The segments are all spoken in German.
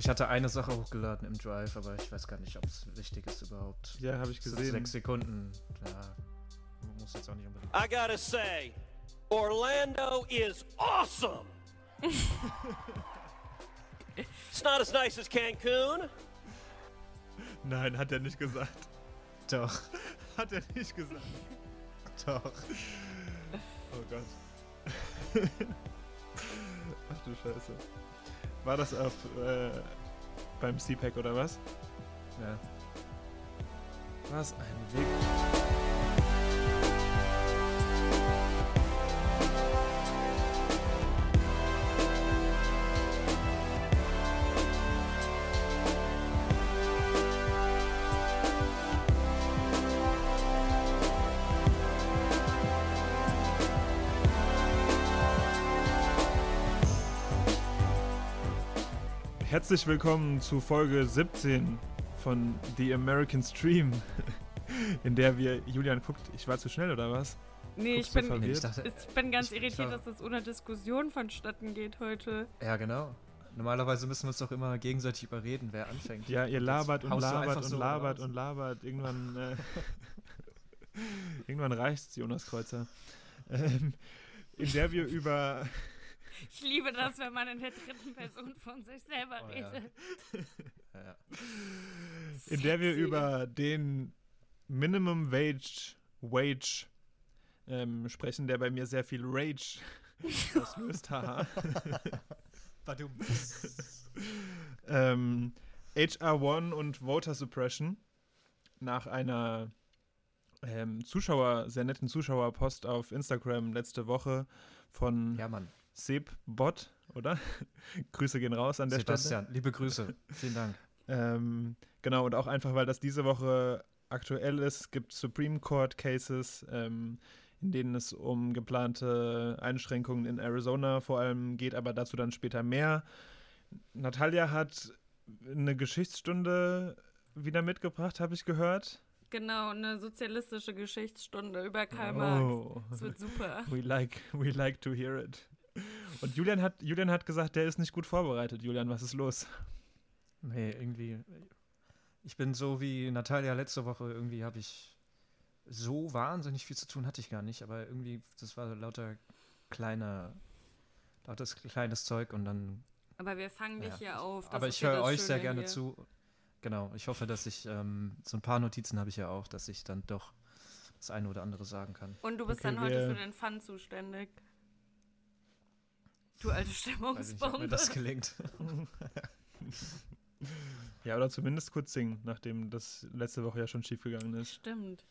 Ich hatte eine Sache hochgeladen im Drive, aber ich weiß gar nicht, ob es wichtig ist überhaupt. Ja, habe ich gesehen. Sechs Sekunden. Ja, muss jetzt auch nicht unbedingt. I gotta say, Orlando is awesome. it's not as nice as Cancun. Nein, hat er nicht gesagt. Doch, Hat er nicht gesagt. doch. Oh Gott. Ach du Scheiße. War das auf äh, beim CPAC oder was? Ja. Was ein Weg. Herzlich willkommen zu Folge 17 von The American Stream, in der wir, Julian guckt, ich war zu schnell oder was? Nee, Guckst ich bin? Ich dachte, ich bin ganz Ich- ich irritiert, war- dass das ohne Diskussion vonstatten geht heute. ja, genau. Normalerweise müssen wir uns doch immer gegenseitig überreden, wer anfängt. Ja, ihr labert und labert und so labert und labert. Irgendwann, äh, irgendwann reicht's, Jonas Kreuzer. Ähm, in der wir über, Ich liebe das, wenn man in der dritten Person von sich selber Oh, redet. Ja, ja. in der wir über den Minimum Wage, Wage ähm, sprechen, der bei mir sehr viel Rage auslöst. Haha. Badum. ähm, HR1 und Voter Suppression nach einer ähm, Zuschauer, sehr netten Zuschauerpost auf Instagram letzte Woche von Ja, Mann. Seb Bot, oder? Grüße gehen raus an der Sebastian, liebe Grüße. Vielen Dank. Stelle. Ähm, genau, und auch einfach, weil das diese Woche aktuell ist. Es gibt Supreme Court Cases, ähm, in denen es um geplante Einschränkungen in Arizona vor allem geht, aber dazu dann später mehr. Natalia hat eine Geschichtsstunde wieder mitgebracht, habe ich gehört. Genau, eine sozialistische Geschichtsstunde über Karl Marx. Oh, Das wird super. we like, we like to hear it. Und Julian hat, Julian hat gesagt, der ist nicht gut vorbereitet. Julian, was ist los? Nee, irgendwie. Ich bin so wie Natalia letzte Woche. Irgendwie habe ich so wahnsinnig viel zu tun, hatte ich gar nicht. Aber irgendwie, das war lauter kleiner, lautes kleines Zeug und dann. Aber wir fangen dich Ja. hier auf. das aber ich höre euch sehr gerne hier. zu. Genau, ich hoffe, dass ich ähm, so ein paar Notizen habe ich ja auch, dass ich dann doch das eine oder andere sagen kann. Und du bist Okay, dann heute für den Fun zuständig. Du alte Weiß ich nicht, ob mir Stimmungsbombe. das gelingt. Ja, oder zumindest kurz singen, nachdem das letzte Woche ja schon schiefgegangen ist. Stimmt.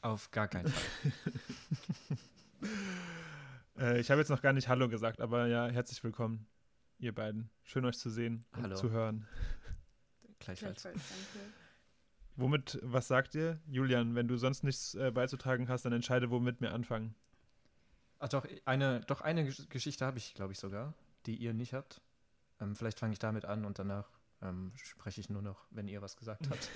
Auf gar keinen Fall. Äh, ich habe jetzt noch gar nicht Hallo gesagt, aber ja, herzlich willkommen, ihr beiden. Schön euch zu sehen und Hallo. zu hören. Gleichfalls. Gleichfalls, danke. Womit, was sagt ihr? Julian, wenn du sonst nichts äh, beizutragen hast, dann entscheide, womit wir anfangen. Ach doch, eine, doch eine Gesch- Geschichte habe ich, glaube ich, sogar, die ihr nicht habt. Ähm, vielleicht fange ich damit an und danach ähm, spreche ich nur noch, wenn ihr was gesagt habt.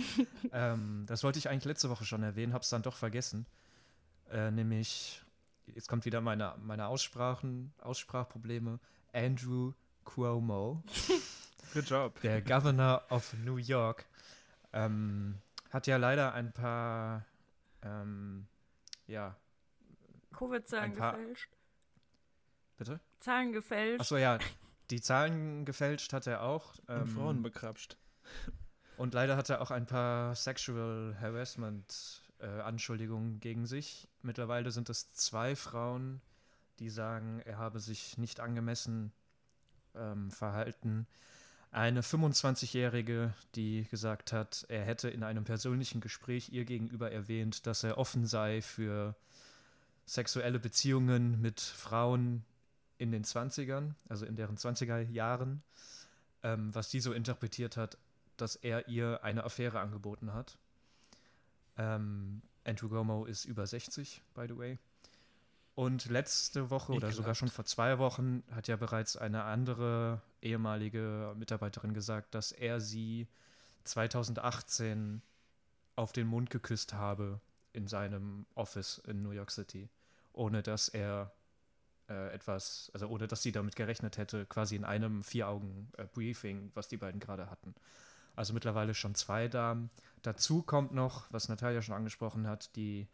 ähm, das wollte ich eigentlich letzte Woche schon erwähnen, habe es dann doch vergessen. Äh, nämlich, jetzt kommt wieder meine, meine Aussprachen, Aussprachprobleme. Andrew Cuomo, Good job. der Governor of New York, ähm, hat ja leider ein paar, ähm, ja, Covid-Zahlen gefälscht. bitte? Zahlen gefälscht. Achso, ja, die Zahlen gefälscht hat er auch. Und ähm, Frauen bekrapscht. Und leider hat er auch ein paar Sexual Harassment äh, Anschuldigungen gegen sich. Mittlerweile sind es zwei Frauen, die sagen, er habe sich nicht angemessen ähm, verhalten. Eine 25-Jährige, die gesagt hat, er hätte in einem persönlichen Gespräch ihr gegenüber erwähnt, dass er offen sei für sexuelle Beziehungen mit Frauen in den 20ern, also in deren 20er Jahren, ähm, was die so interpretiert hat, dass er ihr eine Affäre angeboten hat. Ähm, Andrew Gomo ist über 60, by the way. Und letzte Woche oder sogar schon vor zwei Wochen hat ja bereits eine andere ehemalige Mitarbeiterin gesagt, dass er sie 2018 auf den Mund geküsst habe in seinem Office in New York City, ohne dass er äh, etwas, also ohne dass sie damit gerechnet hätte, quasi in einem Vier-Augen-Briefing, was die beiden gerade hatten. Also mittlerweile schon zwei Damen. Dazu kommt noch, was Natalia schon angesprochen hat, die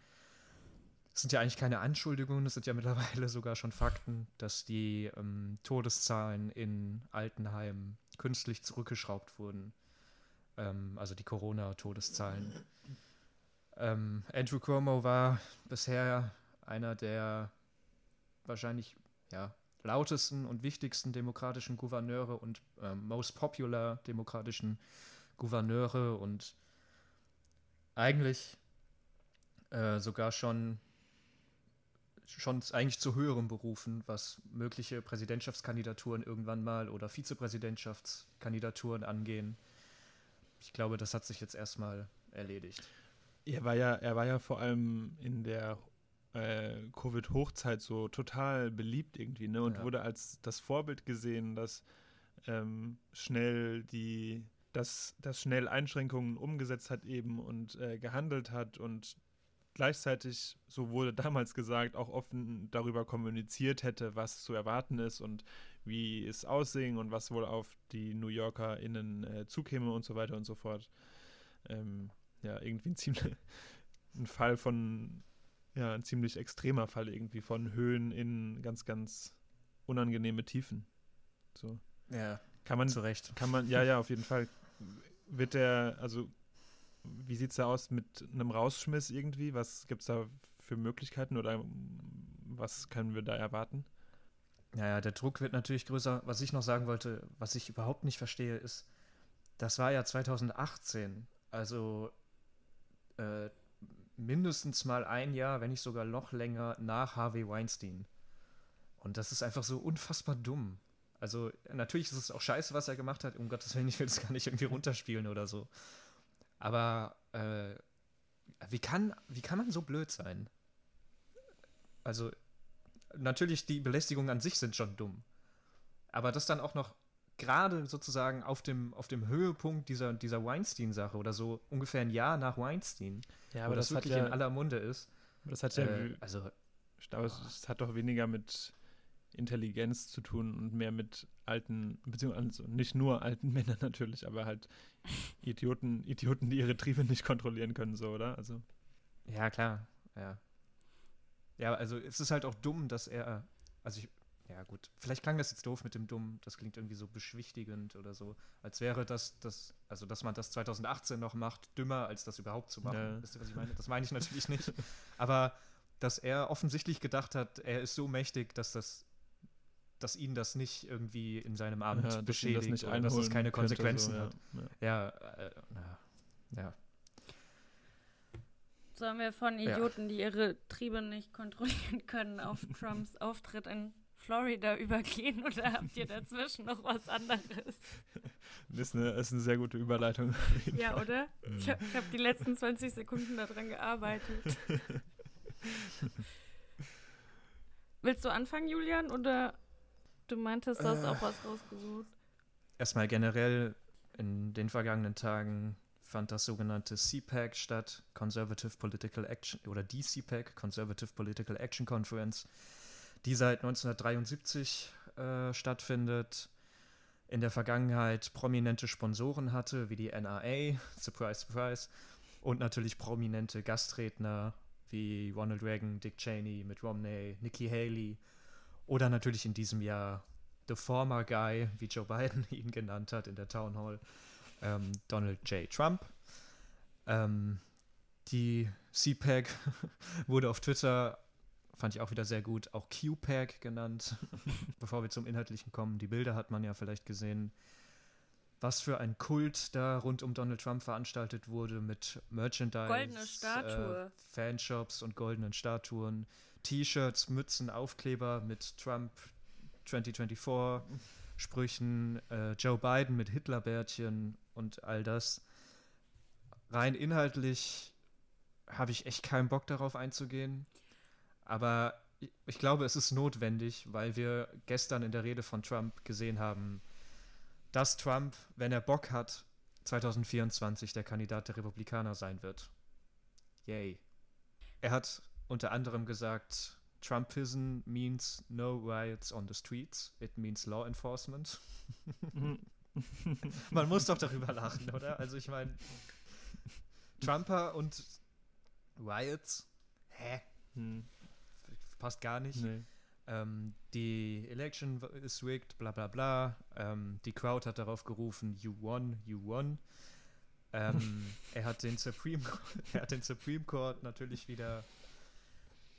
sind ja eigentlich keine Anschuldigungen, es sind ja mittlerweile sogar schon Fakten, dass die ähm, Todeszahlen in Altenheimen künstlich zurückgeschraubt wurden. Ähm, also die Corona-Todeszahlen. Ähm, Andrew Cuomo war bisher einer der wahrscheinlich ja, lautesten und wichtigsten demokratischen Gouverneure und ähm, most popular demokratischen Gouverneure und eigentlich äh, sogar schon schon eigentlich zu höheren Berufen, was mögliche Präsidentschaftskandidaturen irgendwann mal oder Vizepräsidentschaftskandidaturen angehen. Ich glaube, das hat sich jetzt erstmal erledigt. Er war ja, er war ja vor allem in der äh, Covid-Hochzeit so total beliebt irgendwie, ne? Und ja. wurde als das Vorbild gesehen, dass ähm, schnell die, dass, dass schnell Einschränkungen umgesetzt hat eben und äh, gehandelt hat und gleichzeitig, so wurde damals gesagt, auch offen darüber kommuniziert hätte, was zu erwarten ist und wie es aussehen und was wohl auf die New YorkerInnen äh, zukäme und so weiter und so fort. Ähm, ja, irgendwie ein ziemlich ein Fall von, ja, ein ziemlich extremer Fall irgendwie von Höhen in ganz, ganz unangenehme Tiefen. So. Ja, kann man, zu Recht. Kann man, ja, ja, auf jeden Fall. Wird der, also wie sieht es da aus mit einem Rausschmiss irgendwie? Was gibt es da für Möglichkeiten oder was können wir da erwarten? Naja, der Druck wird natürlich größer. Was ich noch sagen wollte, was ich überhaupt nicht verstehe, ist, das war ja 2018, also äh, mindestens mal ein Jahr, wenn nicht sogar noch länger nach Harvey Weinstein. Und das ist einfach so unfassbar dumm. Also natürlich ist es auch scheiße, was er gemacht hat. Um Gottes Willen, ich will es gar nicht irgendwie runterspielen oder so. Aber äh, wie, kann, wie kann man so blöd sein? Also, natürlich, die Belästigungen an sich sind schon dumm. Aber das dann auch noch gerade sozusagen auf dem, auf dem Höhepunkt dieser, dieser Weinstein-Sache oder so ungefähr ein Jahr nach Weinstein, ja, aber das, das wirklich ja, in aller Munde ist. Das hat ja, äh, also, ich glaube, es hat doch weniger mit Intelligenz zu tun und mehr mit alten, beziehungsweise also nicht nur alten Männern natürlich, aber halt Idioten, Idioten, die ihre Triebe nicht kontrollieren können, so, oder? Also. Ja, klar, ja. Ja, also es ist halt auch dumm, dass er, also ich, ja gut, vielleicht klang das jetzt doof mit dem Dumm, das klingt irgendwie so beschwichtigend oder so, als wäre das, das also dass man das 2018 noch macht, dümmer, als das überhaupt zu machen. Ja. Wisst ihr, was ich meine? Das meine ich natürlich nicht. Aber dass er offensichtlich gedacht hat, er ist so mächtig, dass das dass ihn das nicht irgendwie in seinem Amt ja, beschädigt das nicht oder dass es keine Konsequenzen so, hat. Ja, ja, äh, ja. Sollen wir von Idioten, ja. die ihre Triebe nicht kontrollieren können, auf Trumps Auftritt in Florida übergehen oder habt ihr dazwischen noch was anderes? Das ist eine, ist eine sehr gute Überleitung. Ja, oder? Ich habe hab die letzten 20 Sekunden daran gearbeitet. Willst du anfangen, Julian, oder Du meintest, du hast äh, auch was rausgesucht. Erstmal generell in den vergangenen Tagen fand das sogenannte CPAC statt, Conservative Political Action, oder die CPAC, Conservative Political Action Conference, die seit 1973 äh, stattfindet, in der Vergangenheit prominente Sponsoren hatte, wie die NRA, surprise, surprise, und natürlich prominente Gastredner wie Ronald Reagan, Dick Cheney, Mitt Romney, Nikki Haley, oder natürlich in diesem Jahr The Former Guy, wie Joe Biden ihn genannt hat in der Town Hall, ähm, Donald J. Trump. Ähm, die CPAC wurde auf Twitter, fand ich auch wieder sehr gut, auch QPAC genannt. Bevor wir zum Inhaltlichen kommen, die Bilder hat man ja vielleicht gesehen, was für ein Kult da rund um Donald Trump veranstaltet wurde mit Merchandise, Goldene Statue. Äh, Fanshops und goldenen Statuen. T-Shirts, Mützen, Aufkleber mit Trump 2024 Sprüchen, äh, Joe Biden mit Hitlerbärtchen und all das. Rein inhaltlich habe ich echt keinen Bock darauf einzugehen. Aber ich, glaube, es ist notwendig, weil wir gestern in der Rede von Trump gesehen haben, dass Trump, wenn er Bock hat, 2024 der Kandidat der Republikaner sein wird. Yay. Er hat unter anderem gesagt, Trumpism means no riots on the streets, it means law enforcement. Man muss doch darüber lachen, oder? Also ich meine, Trumper und Riots, hä? Hm. Passt gar nicht. Nee. Ähm, die Election ist rigged, bla bla bla. Ähm, die Crowd hat darauf gerufen, you won, you won. Ähm, er, hat den Supreme, er hat den Supreme Court natürlich wieder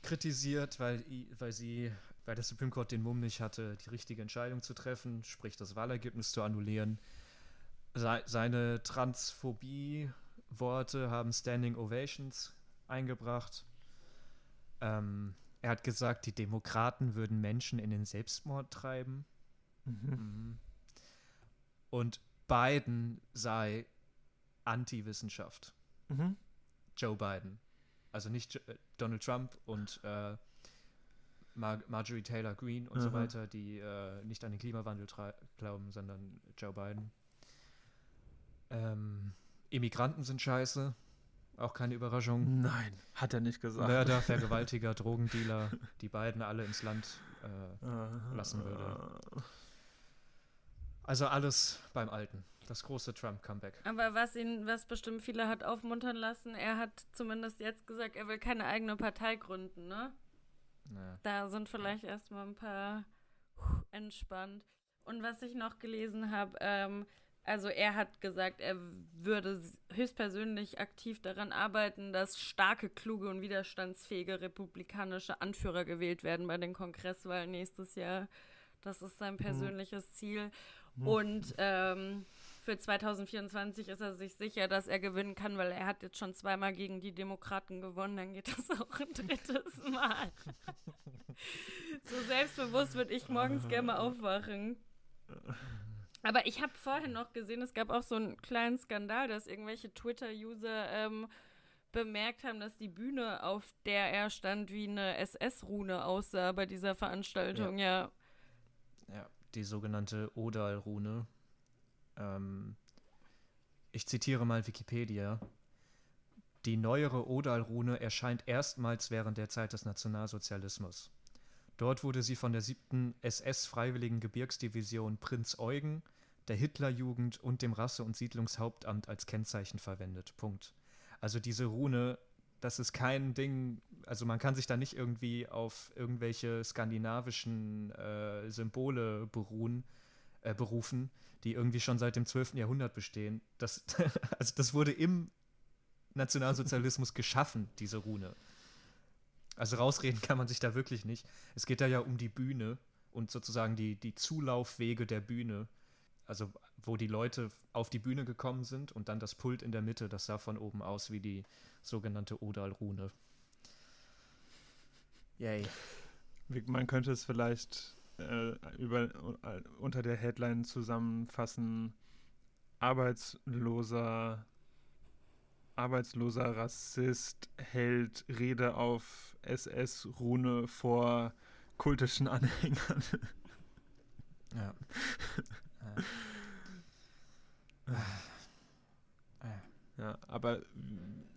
kritisiert, weil, weil sie, weil der Supreme Court den Mumm nicht hatte, die richtige Entscheidung zu treffen, sprich das Wahlergebnis zu annullieren. Sei, seine Transphobie-Worte haben Standing Ovations eingebracht. Ähm, er hat gesagt, die Demokraten würden Menschen in den Selbstmord treiben. Mhm. Mhm. Und Biden sei Anti-Wissenschaft. Mhm. Joe Biden. Also nicht äh, Donald Trump und äh, Mar Marjorie Taylor Greene und so Aha. weiter, die äh, nicht an den Klimawandel glauben, sondern Joe Biden. Ähm, Immigranten sind scheiße. Auch keine Überraschung. Nein, hat er nicht gesagt. Mörder, Vergewaltiger, Drogendealer, die beiden alle ins Land. Äh, lassen würde. also alles beim Alten. Das große Trump-Comeback. Aber was ihn, was bestimmt viele hat aufmuntern lassen, er hat zumindest jetzt gesagt, er will keine eigene Partei gründen, ne? Naja. Da sind vielleicht erstmal ein paar entspannt. Und was ich noch gelesen habe, ähm, also er hat gesagt, er würde höchstpersönlich aktiv daran arbeiten, dass starke, kluge und widerstandsfähige republikanische Anführer gewählt werden bei den Kongresswahlen nächstes Jahr. Das ist sein persönliches Ziel. Und ähm, für 2024 ist er sich sicher, dass er gewinnen kann, weil er hat jetzt schon zweimal gegen die Demokraten gewonnen. Dann geht das auch ein drittes Mal. so selbstbewusst würde ich morgens gerne mal aufwachen. Aber ich habe vorhin noch gesehen, es gab auch so einen kleinen Skandal, dass irgendwelche Twitter-User ähm, bemerkt haben, dass die Bühne, auf der er stand, wie eine SS-Rune aussah bei dieser Veranstaltung. Ja. Ja, die sogenannte Odal-Rune. Ähm, ich zitiere mal Wikipedia. Die neuere Odal-Rune erscheint erstmals während der Zeit des Nationalsozialismus. Dort wurde sie von der 7. SS-Freiwilligen Gebirgsdivision Prinz Eugen, der Hitlerjugend und dem Rasse- und Siedlungshauptamt als Kennzeichen verwendet. Punkt. Also diese Rune, das ist kein Ding, also man kann sich da nicht irgendwie auf irgendwelche skandinavischen äh, Symbole beruhen, äh, berufen, die irgendwie schon seit dem 12. Jahrhundert bestehen. Das, also das wurde im Nationalsozialismus geschaffen, diese Rune. Also rausreden kann man sich da wirklich nicht. Es geht da ja um die Bühne und sozusagen die, die Zulaufwege der Bühne. Also wo die Leute auf die Bühne gekommen sind und dann das Pult in der Mitte, das sah von oben aus wie die sogenannte Odal-Rune. Yay. Man könnte es vielleicht äh, über, äh, unter der Headline zusammenfassen: Arbeitsloser, arbeitsloser Rassist hält Rede auf SS-Rune vor kultischen Anhängern. Ja. Ja, aber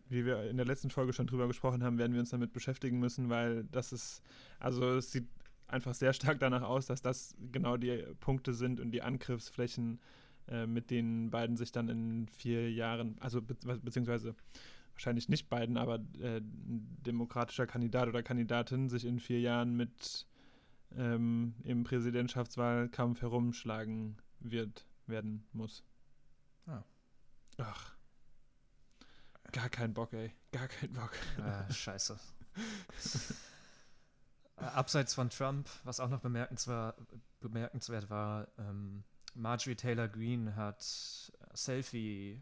wie wir in der letzten Folge schon drüber gesprochen haben, werden wir uns damit beschäftigen müssen, weil das ist, also es sieht einfach sehr stark danach aus, dass das genau die Punkte sind und die Angriffsflächen, äh, mit denen beiden sich dann in vier Jahren, also be beziehungsweise wahrscheinlich nicht beiden, aber äh, ein demokratischer Kandidat oder Kandidatin sich in vier Jahren mit ähm, im Präsidentschaftswahlkampf herumschlagen wird, werden muss. Ah. Ach. Gar kein Bock, ey. Gar kein Bock. Ah, scheiße. Äh, Abseits von Trump, was auch noch bemerkenswert, bemerkenswert war, ähm, Marjorie Taylor Greene hat Selfie,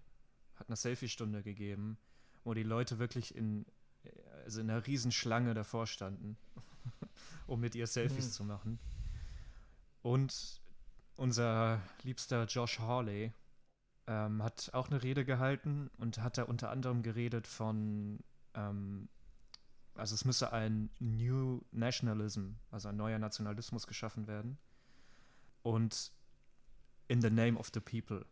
hat eine Selfie-Stunde gegeben, wo die Leute wirklich in, also in einer Riesenschlange davor standen, um mit ihr Selfies Hm. zu machen. Und unser liebster Josh Hawley ähm, hat auch eine Rede gehalten und hat da unter anderem geredet von, ähm, also es müsse ein New Nationalism, also ein neuer Nationalismus geschaffen werden. Und in the name of the people.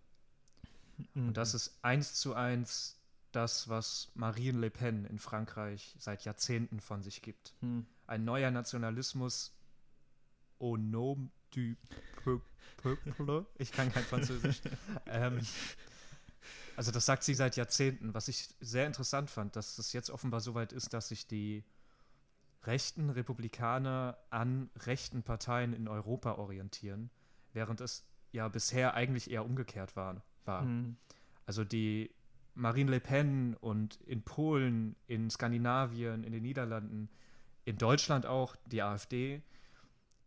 Und das ist eins zu eins das, was Marine Le Pen in Frankreich seit Jahrzehnten von sich gibt. Hm. Ein neuer Nationalismus au nom du peuple. Ich kann kein Französisch. ähm, also das sagt sie seit Jahrzehnten, was ich sehr interessant fand, dass es jetzt offenbar so weit ist, dass sich die rechten Republikaner an rechten Parteien in Europa orientieren, während es ja bisher eigentlich eher umgekehrt war. war. Hm. Also die Marine Le Pen und in Polen, in Skandinavien, in den Niederlanden, in Deutschland auch die AfD,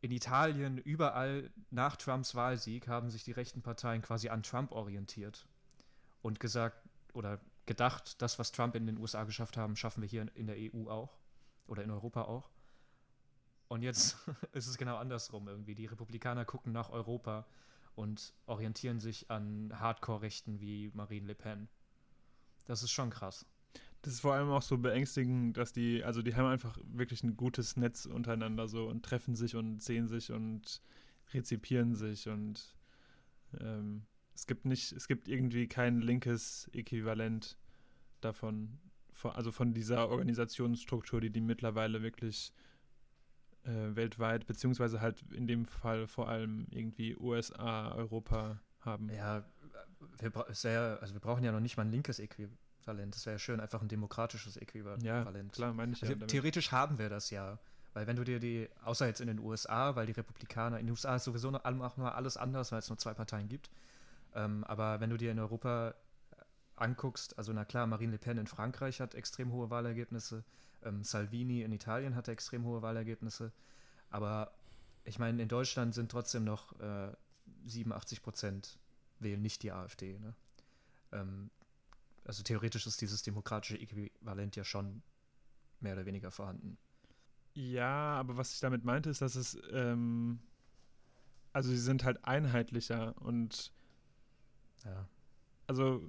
in Italien, überall nach Trumps Wahlsieg haben sich die rechten Parteien quasi an Trump orientiert und gesagt oder gedacht, das, was Trump in den USA geschafft haben, schaffen wir hier in der EU auch oder in Europa auch. Und jetzt ist es genau andersrum irgendwie. Die Republikaner gucken nach Europa und orientieren sich an Hardcore-Rechten wie Marine Le Pen. Das ist schon krass. Das ist vor allem auch so beängstigend, dass die, also die haben einfach wirklich ein gutes Netz untereinander so und treffen sich und sehen sich und rezipieren sich und ähm, es gibt nicht, es gibt irgendwie kein linkes Äquivalent davon, von, also von dieser Organisationsstruktur, die die mittlerweile wirklich äh, weltweit, beziehungsweise halt in dem Fall vor allem irgendwie USA, Europa haben. Ja, wir, sehr, also wir brauchen ja noch nicht mal ein linkes Äquivalent. Das wäre ja schön, einfach ein demokratisches Äquivalent. Ja, klar, meine ich also ja. Theoretisch haben wir das ja. Weil wenn du dir die, außer jetzt in den USA, weil die Republikaner, in den USA ist sowieso noch, auch nur alles anders, weil es nur zwei Parteien gibt. Ähm, aber wenn du dir in Europa anguckst, also na klar, Marine Le Pen in Frankreich hat extrem hohe Wahlergebnisse, ähm, Salvini in Italien hatte extrem hohe Wahlergebnisse, aber ich meine, in Deutschland sind trotzdem noch äh, 87 Prozent wählen nicht die AfD. Ne? Ähm, also theoretisch ist dieses demokratische Äquivalent ja schon mehr oder weniger vorhanden. Ja, aber was ich damit meinte, ist, dass es, ähm, also sie sind halt einheitlicher und ja. Also,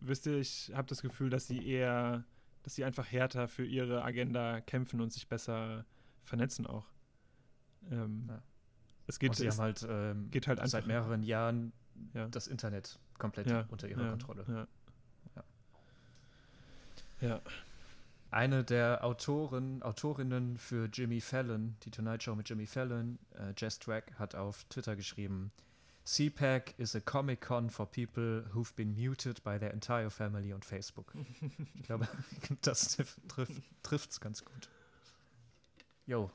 wisst ihr, ich habe das Gefühl, dass sie eher, dass sie einfach härter für ihre Agenda kämpfen und sich besser vernetzen auch. Ähm, Ja. Es geht, Und sie es haben halt, ähm, geht halt seit mehreren Jahren ja, das Internet komplett ja, unter ihrer ja, Kontrolle. Ja. Eine der Autoren, Autorinnen für Jimmy Fallon, die Tonight Show mit Jimmy Fallon, äh, Jess Track, hat auf Twitter geschrieben, CPAC is a Comic Con for people who've been muted by their entire family on Facebook. ich glaube, das trifft es ganz gut. Jo,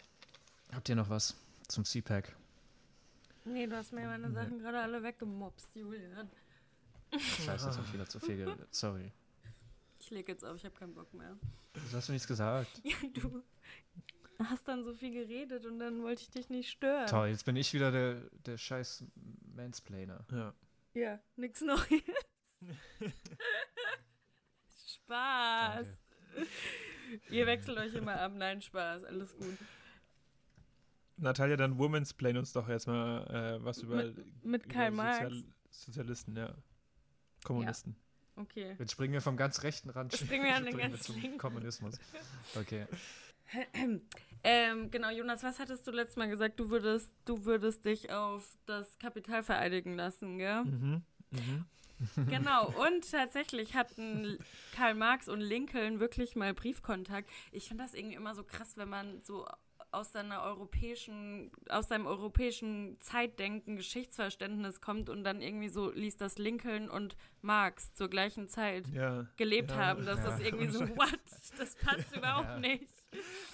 habt ihr noch was zum CPAC? Nee, du hast mir meine Nee. Sachen gerade alle weggemobst, Julian. Scheiße, jetzt habe ich wieder zu viel geredet. Sorry. Ich leg jetzt auf, ich habe keinen Bock mehr. Du hast du nichts gesagt. Ja, du hast dann so viel geredet und dann wollte ich dich nicht stören. Toll, jetzt bin ich wieder der, der scheiß Mansplainer. ja. Ja, nix Neues. Spaß. Danke. Ihr wechselt euch immer ab. Nein, Spaß. Alles gut. Natalia, dann Women's Plane uns doch jetzt mal äh, was über, Mit, mit über Karl Marx. Sozial Sozialisten, ja. Kommunisten. Okay. Jetzt springen wir vom ganz rechten Rand Springen wir an den ganz zum linken. Kommunismus. Okay. Ähm, genau, Jonas, was hattest du letztes Mal gesagt? Du würdest, du würdest dich auf das Kapital vereidigen lassen, gell? Mhm. Mhm. Genau, und tatsächlich hatten Karl Marx und Lincoln wirklich mal Briefkontakt. Ich finde das irgendwie immer so krass, wenn man so aus seiner europäischen, aus seinem europäischen Zeitdenken, Geschichtsverständnis kommt und dann irgendwie so liest, dass Lincoln und Marx zur gleichen Zeit Ja. gelebt Ja. haben. Das Ja. ist irgendwie so, what? Das passt überhaupt nicht.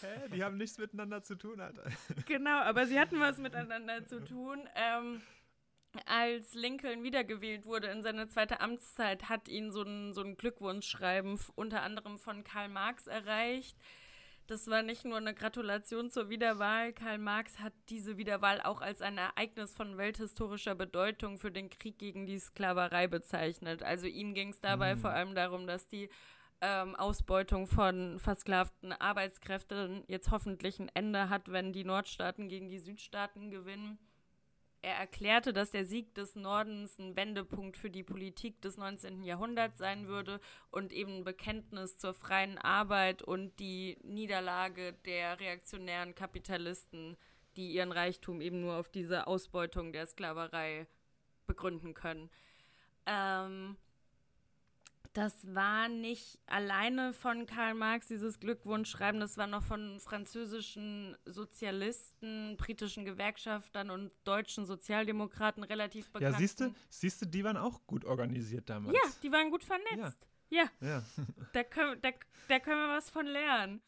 Hä? Die haben nichts miteinander zu tun, Alter. Genau, aber sie hatten was miteinander zu tun. Ähm, als Lincoln wiedergewählt wurde in seine zweite Amtszeit, hat ihn so ein, so ein Glückwunschschreiben unter anderem von Karl Marx erreicht. Das war nicht nur eine Gratulation zur Wiederwahl. Karl Marx hat diese Wiederwahl auch als ein Ereignis von welthistorischer Bedeutung für den Krieg gegen die Sklaverei bezeichnet. Also ihm ging es dabei Mm. vor allem darum, dass die ähm, Ausbeutung von versklavten Arbeitskräften jetzt hoffentlich ein Ende hat, wenn die Nordstaaten gegen die Südstaaten gewinnen. Er erklärte, dass der Sieg des Nordens ein Wendepunkt für die Politik des 19. Jahrhunderts sein würde und eben ein Bekenntnis zur freien Arbeit und die Niederlage der reaktionären Kapitalisten, die ihren Reichtum eben nur auf diese Ausbeutung der Sklaverei begründen können. Ähm, das war nicht alleine von Karl Marx, dieses Glückwunschschreiben, das war noch von französischen Sozialisten, britischen Gewerkschaftern und deutschen Sozialdemokraten relativ bekannt. Ja, siehst du, siehst du, die waren auch gut organisiert damals. Ja, die waren gut vernetzt. Ja, ja. Ja. Da, können, da, da können wir was von lernen.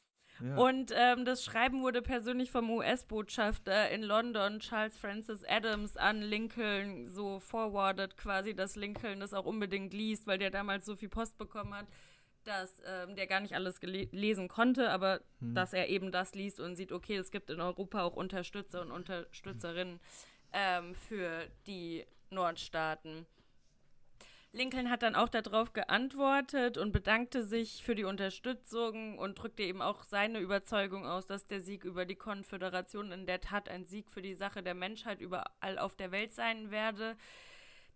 Ja. Und ähm, das Schreiben wurde persönlich vom US-Botschafter in London, Charles Francis Adams, an Lincoln so forwarded quasi, dass Lincoln das auch unbedingt liest, weil der damals so viel Post bekommen hat, dass ähm, der gar nicht alles lesen konnte, aber dass er eben das liest und sieht, okay, es gibt in Europa auch Unterstützer und Unterstützerinnen ähm, für die Nordstaaten. Lincoln hat dann auch darauf geantwortet und bedankte sich für die Unterstützung und drückte eben auch seine Überzeugung aus, dass der Sieg über die Konföderation in der Tat ein Sieg für die Sache der Menschheit überall auf der Welt sein werde.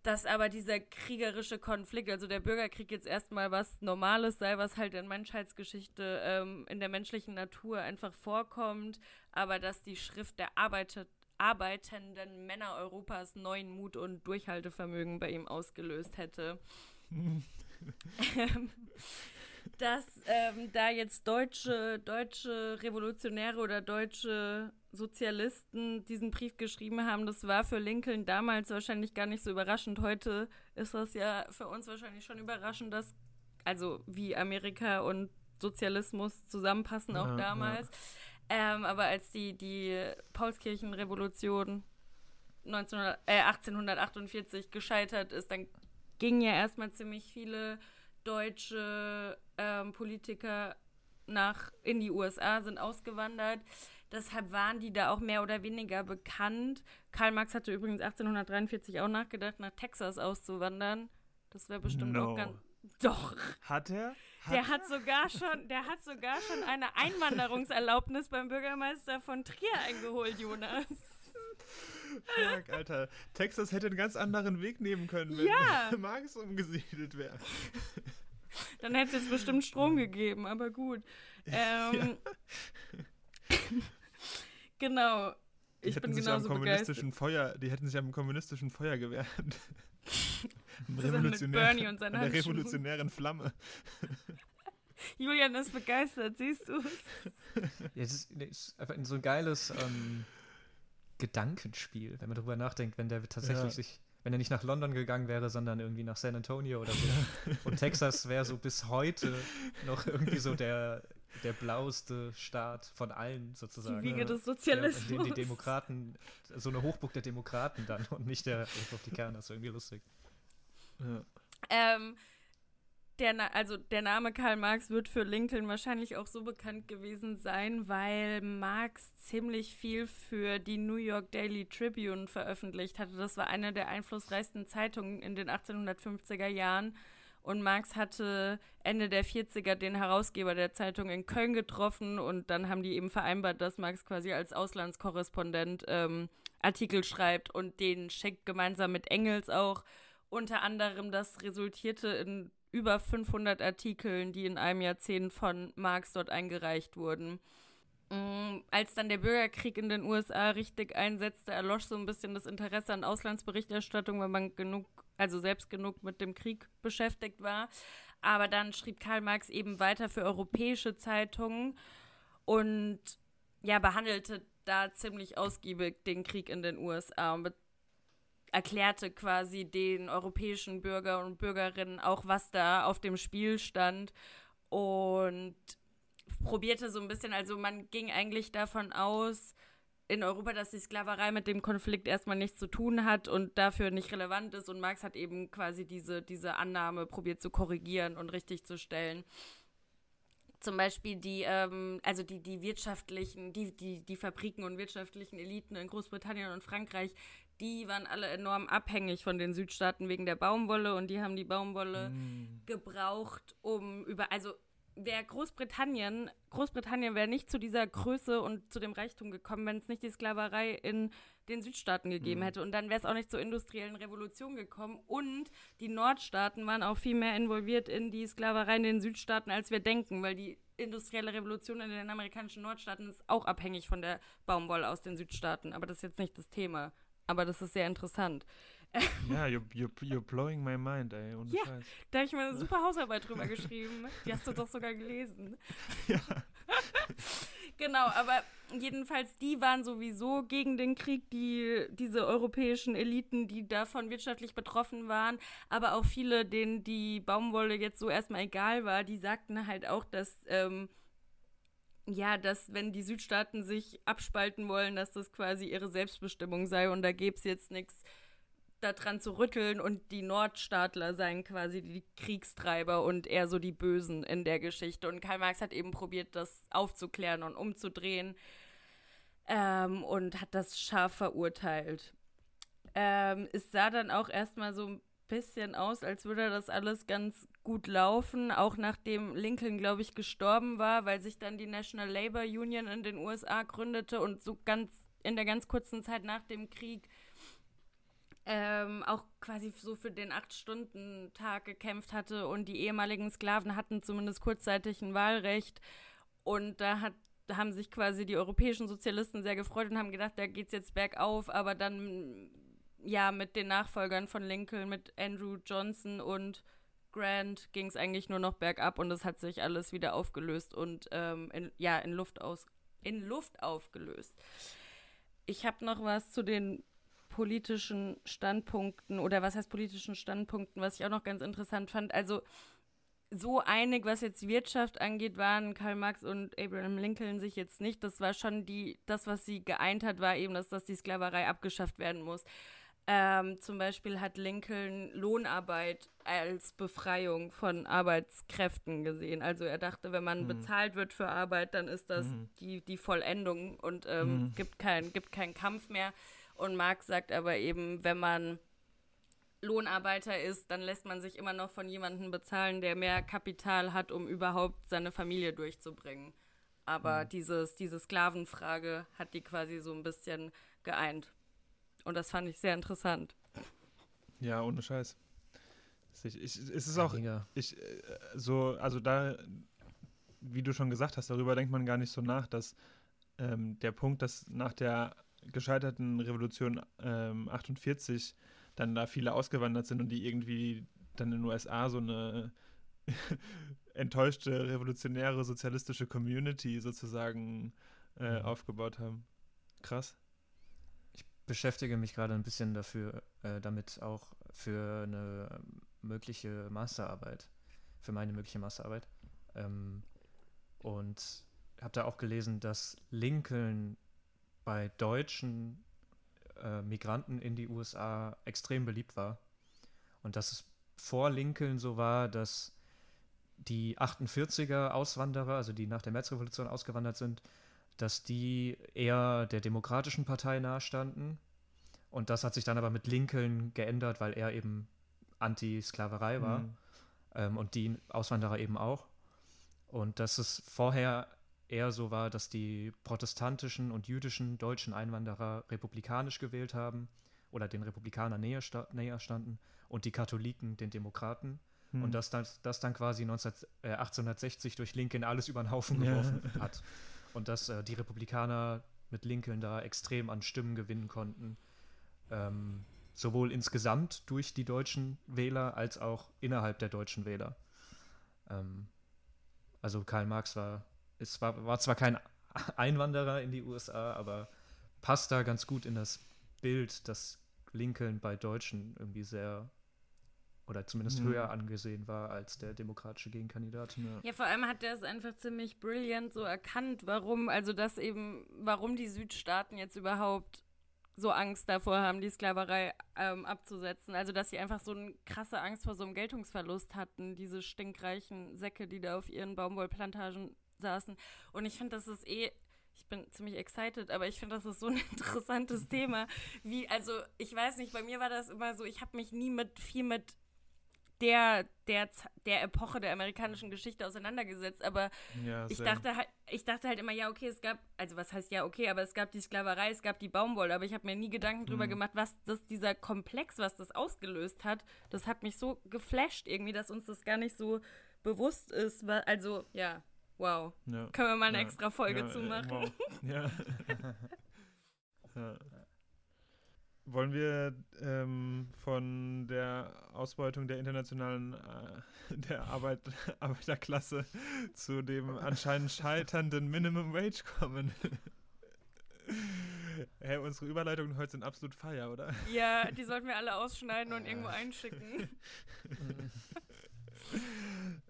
Dass aber dieser kriegerische Konflikt, also der Bürgerkrieg jetzt erstmal was Normales sei, was halt in Menschheitsgeschichte, ähm, in der menschlichen Natur einfach vorkommt, aber dass die Schrift der Arbeit arbeitenden Männer Europas neuen Mut und Durchhaltevermögen bei ihm ausgelöst hätte. Ähm, dass ähm, da jetzt deutsche, deutsche Revolutionäre oder deutsche Sozialisten diesen Brief geschrieben haben, das war für Lincoln damals wahrscheinlich gar nicht so überraschend. Heute ist das ja für uns wahrscheinlich schon überraschend, dass, also wie Amerika und Sozialismus zusammenpassen, auch Ja, damals. Ähm, aber als die, die Paulskirchenrevolution 1900, äh, 1848 gescheitert ist, dann gingen ja erstmal ziemlich viele deutsche ähm, Politiker nach in die USA, sind ausgewandert. Deshalb waren die da auch mehr oder weniger bekannt. Karl Marx hatte übrigens 1843 auch nachgedacht, nach Texas auszuwandern. Das wäre bestimmt No. auch ganz. Doch. Hat er? Der hat sogar schon, der hat sogar schon eine Einwanderungserlaubnis beim Bürgermeister von Trier eingeholt, Jonas. Fuck, Alter. Texas hätte einen ganz anderen Weg nehmen können, wenn Ja. Marx umgesiedelt wäre. Dann hätte es bestimmt Strom gegeben, aber gut. Ähm, genau. Die Ich hätten bin sich am genauso kommunistischen begeistert. Feuer, die hätten sich am kommunistischen Feuer gewehrt. Am Zusammen mit Revolutionär- Bernie und Handschuhen. revolutionären Flamme. Julian ist begeistert, siehst du? Ja, das ist, ist einfach so ein geiles ähm, Gedankenspiel, wenn man darüber nachdenkt, wenn der tatsächlich Ja. sich, wenn er nicht nach London gegangen wäre, sondern irgendwie nach San Antonio oder so. Und Texas wäre so bis heute noch irgendwie so der, der blaueste Staat von allen sozusagen. Die Wiege des Ja, in Sozialismus. dem die Demokraten, so eine Hochburg der Demokraten dann und nicht der Republikaner, das ist irgendwie lustig. Ja. Ähm, der, also der Name Karl Marx wird für Lincoln wahrscheinlich auch so bekannt gewesen sein, weil Marx ziemlich viel für die New York Daily Tribune veröffentlicht hatte. Das war eine der einflussreichsten Zeitungen in den 1850er Jahren. Und Marx hatte Ende der 40er den Herausgeber der Zeitung in Köln getroffen und dann haben die eben vereinbart, dass Marx quasi als Auslandskorrespondent ähm, Artikel schreibt und den schickt gemeinsam mit Engels auch. Unter anderem, das resultierte in über 500 Artikeln, die in einem Jahrzehnt von Marx dort eingereicht wurden. Mm, Als dann der Bürgerkrieg in den USA richtig einsetzte, erlosch so ein bisschen das Interesse an Auslandsberichterstattung, weil man genug, also selbst genug mit dem Krieg beschäftigt war. Aber dann schrieb Karl Marx eben weiter für europäische Zeitungen und ja, behandelte da ziemlich ausgiebig den Krieg in den USA und erklärte quasi den europäischen Bürger und Bürgerinnen auch, was da auf dem Spiel stand und probierte so ein bisschen, also man ging eigentlich davon aus, in Europa, dass die Sklaverei mit dem Konflikt erstmal nichts zu tun hat und dafür nicht relevant ist. Und Marx hat eben quasi diese, diese Annahme probiert zu korrigieren und richtig zu stellen. Zum Beispiel die, ähm, also die, die wirtschaftlichen, die, die, die Fabriken und wirtschaftlichen Eliten in Großbritannien und Frankreich, die waren alle enorm abhängig von den Südstaaten wegen der Baumwolle und die haben die Baumwolle gebraucht, um über, also wäre Großbritannien, Großbritannien wäre nicht zu dieser Größe und zu dem Reichtum gekommen, wenn es nicht die Sklaverei in den Südstaaten gegeben hätte. Und dann wäre es auch nicht zur industriellen Revolution gekommen. Und die Nordstaaten waren auch viel mehr involviert in die Sklaverei in den Südstaaten, als wir denken, weil die industrielle Revolution in den amerikanischen Nordstaaten ist auch abhängig von der Baumwolle aus den Südstaaten. Aber das ist jetzt nicht das Thema. Aber das ist sehr interessant. Ja, you're, you're, you're blowing my mind, ey. Ohne Ja. Scheiß. Da habe ich mal eine super Hausarbeit drüber geschrieben. Die hast du doch sogar gelesen. Ja. Genau, aber jedenfalls, die waren sowieso gegen den Krieg, die, diese europäischen Eliten, die davon wirtschaftlich betroffen waren. Aber auch viele, denen die Baumwolle jetzt so erstmal egal war, die sagten halt auch, dass, ähm, ja, dass wenn die Südstaaten sich abspalten wollen, dass das quasi ihre Selbstbestimmung sei und da gäbe es jetzt nichts daran zu rütteln und die Nordstaatler seien quasi die Kriegstreiber und eher so die Bösen in der Geschichte. Und Karl Marx hat eben probiert, das aufzuklären und umzudrehen ähm, und hat das scharf verurteilt. Ähm, es sah dann auch erstmal so ein bisschen aus, als würde das alles ganz gut laufen, auch nachdem Lincoln, glaube ich, gestorben war, weil sich dann die National Labor Union in den USA gründete und so ganz in der ganz kurzen Zeit nach dem Krieg ähm, auch quasi so für den Acht-Stunden-Tag gekämpft hatte und die ehemaligen Sklaven hatten zumindest kurzzeitig ein Wahlrecht. Und da hat, haben sich quasi die europäischen Sozialisten sehr gefreut und haben gedacht, da geht's jetzt bergauf, aber dann ja mit den Nachfolgern von Lincoln, mit Andrew Johnson und Grant ging es eigentlich nur noch bergab und es hat sich alles wieder aufgelöst und ähm, in, ja in Luft aus in Luft aufgelöst. Ich habe noch was zu den politischen Standpunkten oder was heißt politischen Standpunkten, was ich auch noch ganz interessant fand. Also so einig, was jetzt Wirtschaft angeht, waren Karl Marx und Abraham Lincoln sich jetzt nicht. Das war schon die, das, was sie geeint hat, war eben, dass, dass die Sklaverei abgeschafft werden muss. Ähm, zum Beispiel hat Lincoln Lohnarbeit als Befreiung von Arbeitskräften gesehen. Also er dachte, wenn man Mhm. bezahlt wird für Arbeit, dann ist das Mhm. die, die Vollendung und ähm, Mhm. gibt, kein, gibt keinen Kampf mehr. Und Marx sagt aber eben, wenn man Lohnarbeiter ist, dann lässt man sich immer noch von jemandem bezahlen, der mehr Kapital hat, um überhaupt seine Familie durchzubringen. Aber Mhm. dieses, diese Sklavenfrage hat die quasi so ein bisschen geeint. Und das fand ich sehr interessant. Ja, ohne Scheiß. Ich, ich, es ist auch, ich, äh, so, also da, wie du schon gesagt hast, darüber denkt man gar nicht so nach, dass ähm, der Punkt, dass nach der gescheiterten Revolution ähm, 48 dann da viele ausgewandert sind und die irgendwie dann in den USA so eine enttäuschte revolutionäre sozialistische Community sozusagen äh, Mhm. aufgebaut haben. Krass. Beschäftige mich gerade ein bisschen dafür, äh, damit auch für eine mögliche Masterarbeit, für meine mögliche Masterarbeit. Ähm, und habe da auch gelesen, dass Lincoln bei deutschen äh, Migranten in die USA extrem beliebt war. Und dass es vor Lincoln so war, dass die 48er Auswanderer, also die nach der Märzrevolution ausgewandert sind, dass die eher der Demokratischen Partei nahestanden. Und das hat sich dann aber mit Lincoln geändert, weil er eben Anti-Sklaverei war. Mhm. Ähm, und die Auswanderer eben auch. Und dass es vorher eher so war, dass die protestantischen und jüdischen deutschen Einwanderer republikanisch gewählt haben oder den Republikanern näher, sta näher standen und die Katholiken den Demokraten. Mhm. Und dass das, das dann quasi 19, äh, 1860 durch Lincoln alles über den Haufen Ja. geworfen hat. Und dass äh, die Republikaner mit Lincoln da extrem an Stimmen gewinnen konnten. Ähm, sowohl insgesamt durch die deutschen Wähler als auch innerhalb der deutschen Wähler. Ähm, also Karl Marx war, es war, war zwar kein Einwanderer in die USA, aber passt da ganz gut in das Bild, dass Lincoln bei Deutschen irgendwie sehr oder zumindest Mhm. höher angesehen war als der demokratische Gegenkandidat. Ja. Ja, vor allem hat er es einfach ziemlich brillant so erkannt, warum, also dass eben, warum die Südstaaten jetzt überhaupt so Angst davor haben, die Sklaverei ähm, abzusetzen. Also dass sie einfach so eine krasse Angst vor so einem Geltungsverlust hatten, diese stinkreichen Säcke, die da auf ihren Baumwollplantagen saßen. Und ich finde, das ist eh, ich bin ziemlich excited, aber ich finde, das ist so ein interessantes Thema. Wie, also ich weiß nicht, bei mir war das immer so, ich habe mich nie mit viel mit der, der, der Epoche der amerikanischen Geschichte auseinandergesetzt, aber Ja, ich dachte halt, ich dachte halt immer, ja, okay, es gab, also was heißt ja, okay, aber es gab die Sklaverei, es gab die Baumwolle, aber ich habe mir nie Gedanken drüber Mhm. gemacht, was das, dieser Komplex, was das ausgelöst hat, das hat mich so geflasht irgendwie, dass uns das gar nicht so bewusst ist. Also, ja, wow. ja. Können wir mal eine Ja, extra Folge ja, zu äh, machen? Wow. Ja. wollen wir ähm, von der Ausbeutung der internationalen äh, der Arbeit, Arbeiterklasse zu dem anscheinend scheiternden Minimum Wage kommen? Hey, unsere Überleitungen heute sind absolut feier, oder? Ja, die sollten wir alle ausschneiden und irgendwo einschicken.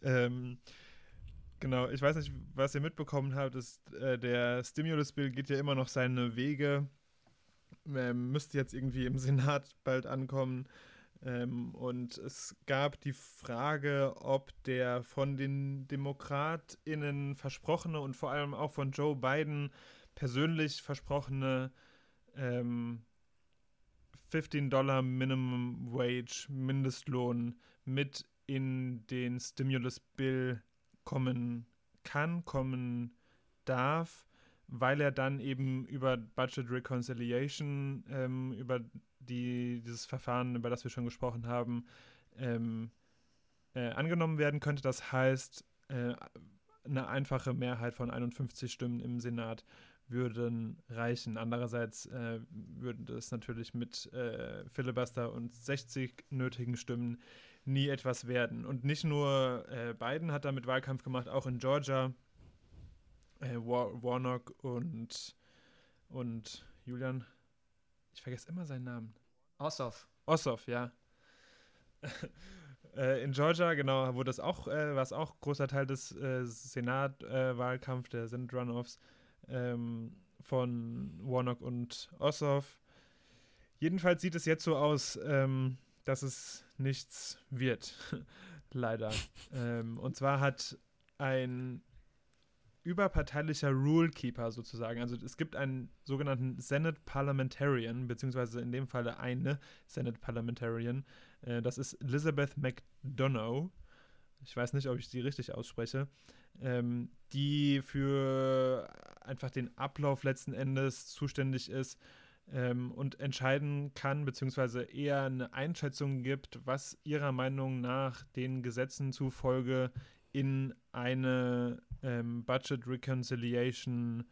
ähm, genau, ich weiß nicht, was ihr mitbekommen habt. Ist, äh, der Stimulus-Bill geht ja immer noch seine Wege. Ähm, müsste jetzt irgendwie im Senat bald ankommen. Ähm, und es gab die Frage, ob der von den DemokratInnen versprochene und vor allem auch von Joe Biden persönlich versprochene ähm, 15 Dollar Minimum Wage Mindestlohn mit in den Stimulus Bill kommen kann, kommen darf, weil er dann eben über Budget Reconciliation, ähm, über die, dieses Verfahren, über das wir schon gesprochen haben, ähm, äh, angenommen werden könnte. Das heißt, äh, eine einfache Mehrheit von 51 Stimmen im Senat würden reichen. Andererseits äh, würde es natürlich mit äh, Filibuster und 60 nötigen Stimmen nie etwas werden. Und nicht nur äh, Biden hat damit Wahlkampf gemacht, auch in Georgia. Äh, War Warnock und, und Julian, ich vergesse immer seinen Namen. Ossoff. Ossoff, ja. Äh, in Georgia, genau, wurde das auch, äh, war es auch großer Teil des äh, Senatwahlkampfs, der Senat-Runoffs ähm, von Warnock und Ossoff. Jedenfalls sieht es jetzt so aus, ähm, dass es nichts wird. Leider. ähm, und zwar hat ein überparteilicher Rulekeeper sozusagen, also es gibt einen sogenannten Senate Parliamentarian, beziehungsweise in dem Falle eine Senate Parliamentarian, äh, das ist Elizabeth McDonough. Ich weiß nicht, ob ich sie richtig ausspreche. Ähm, die für einfach den Ablauf letzten Endes zuständig ist ähm, und entscheiden kann, beziehungsweise eher eine Einschätzung gibt, was ihrer Meinung nach den Gesetzen zufolge in eine ähm, Budget Reconciliation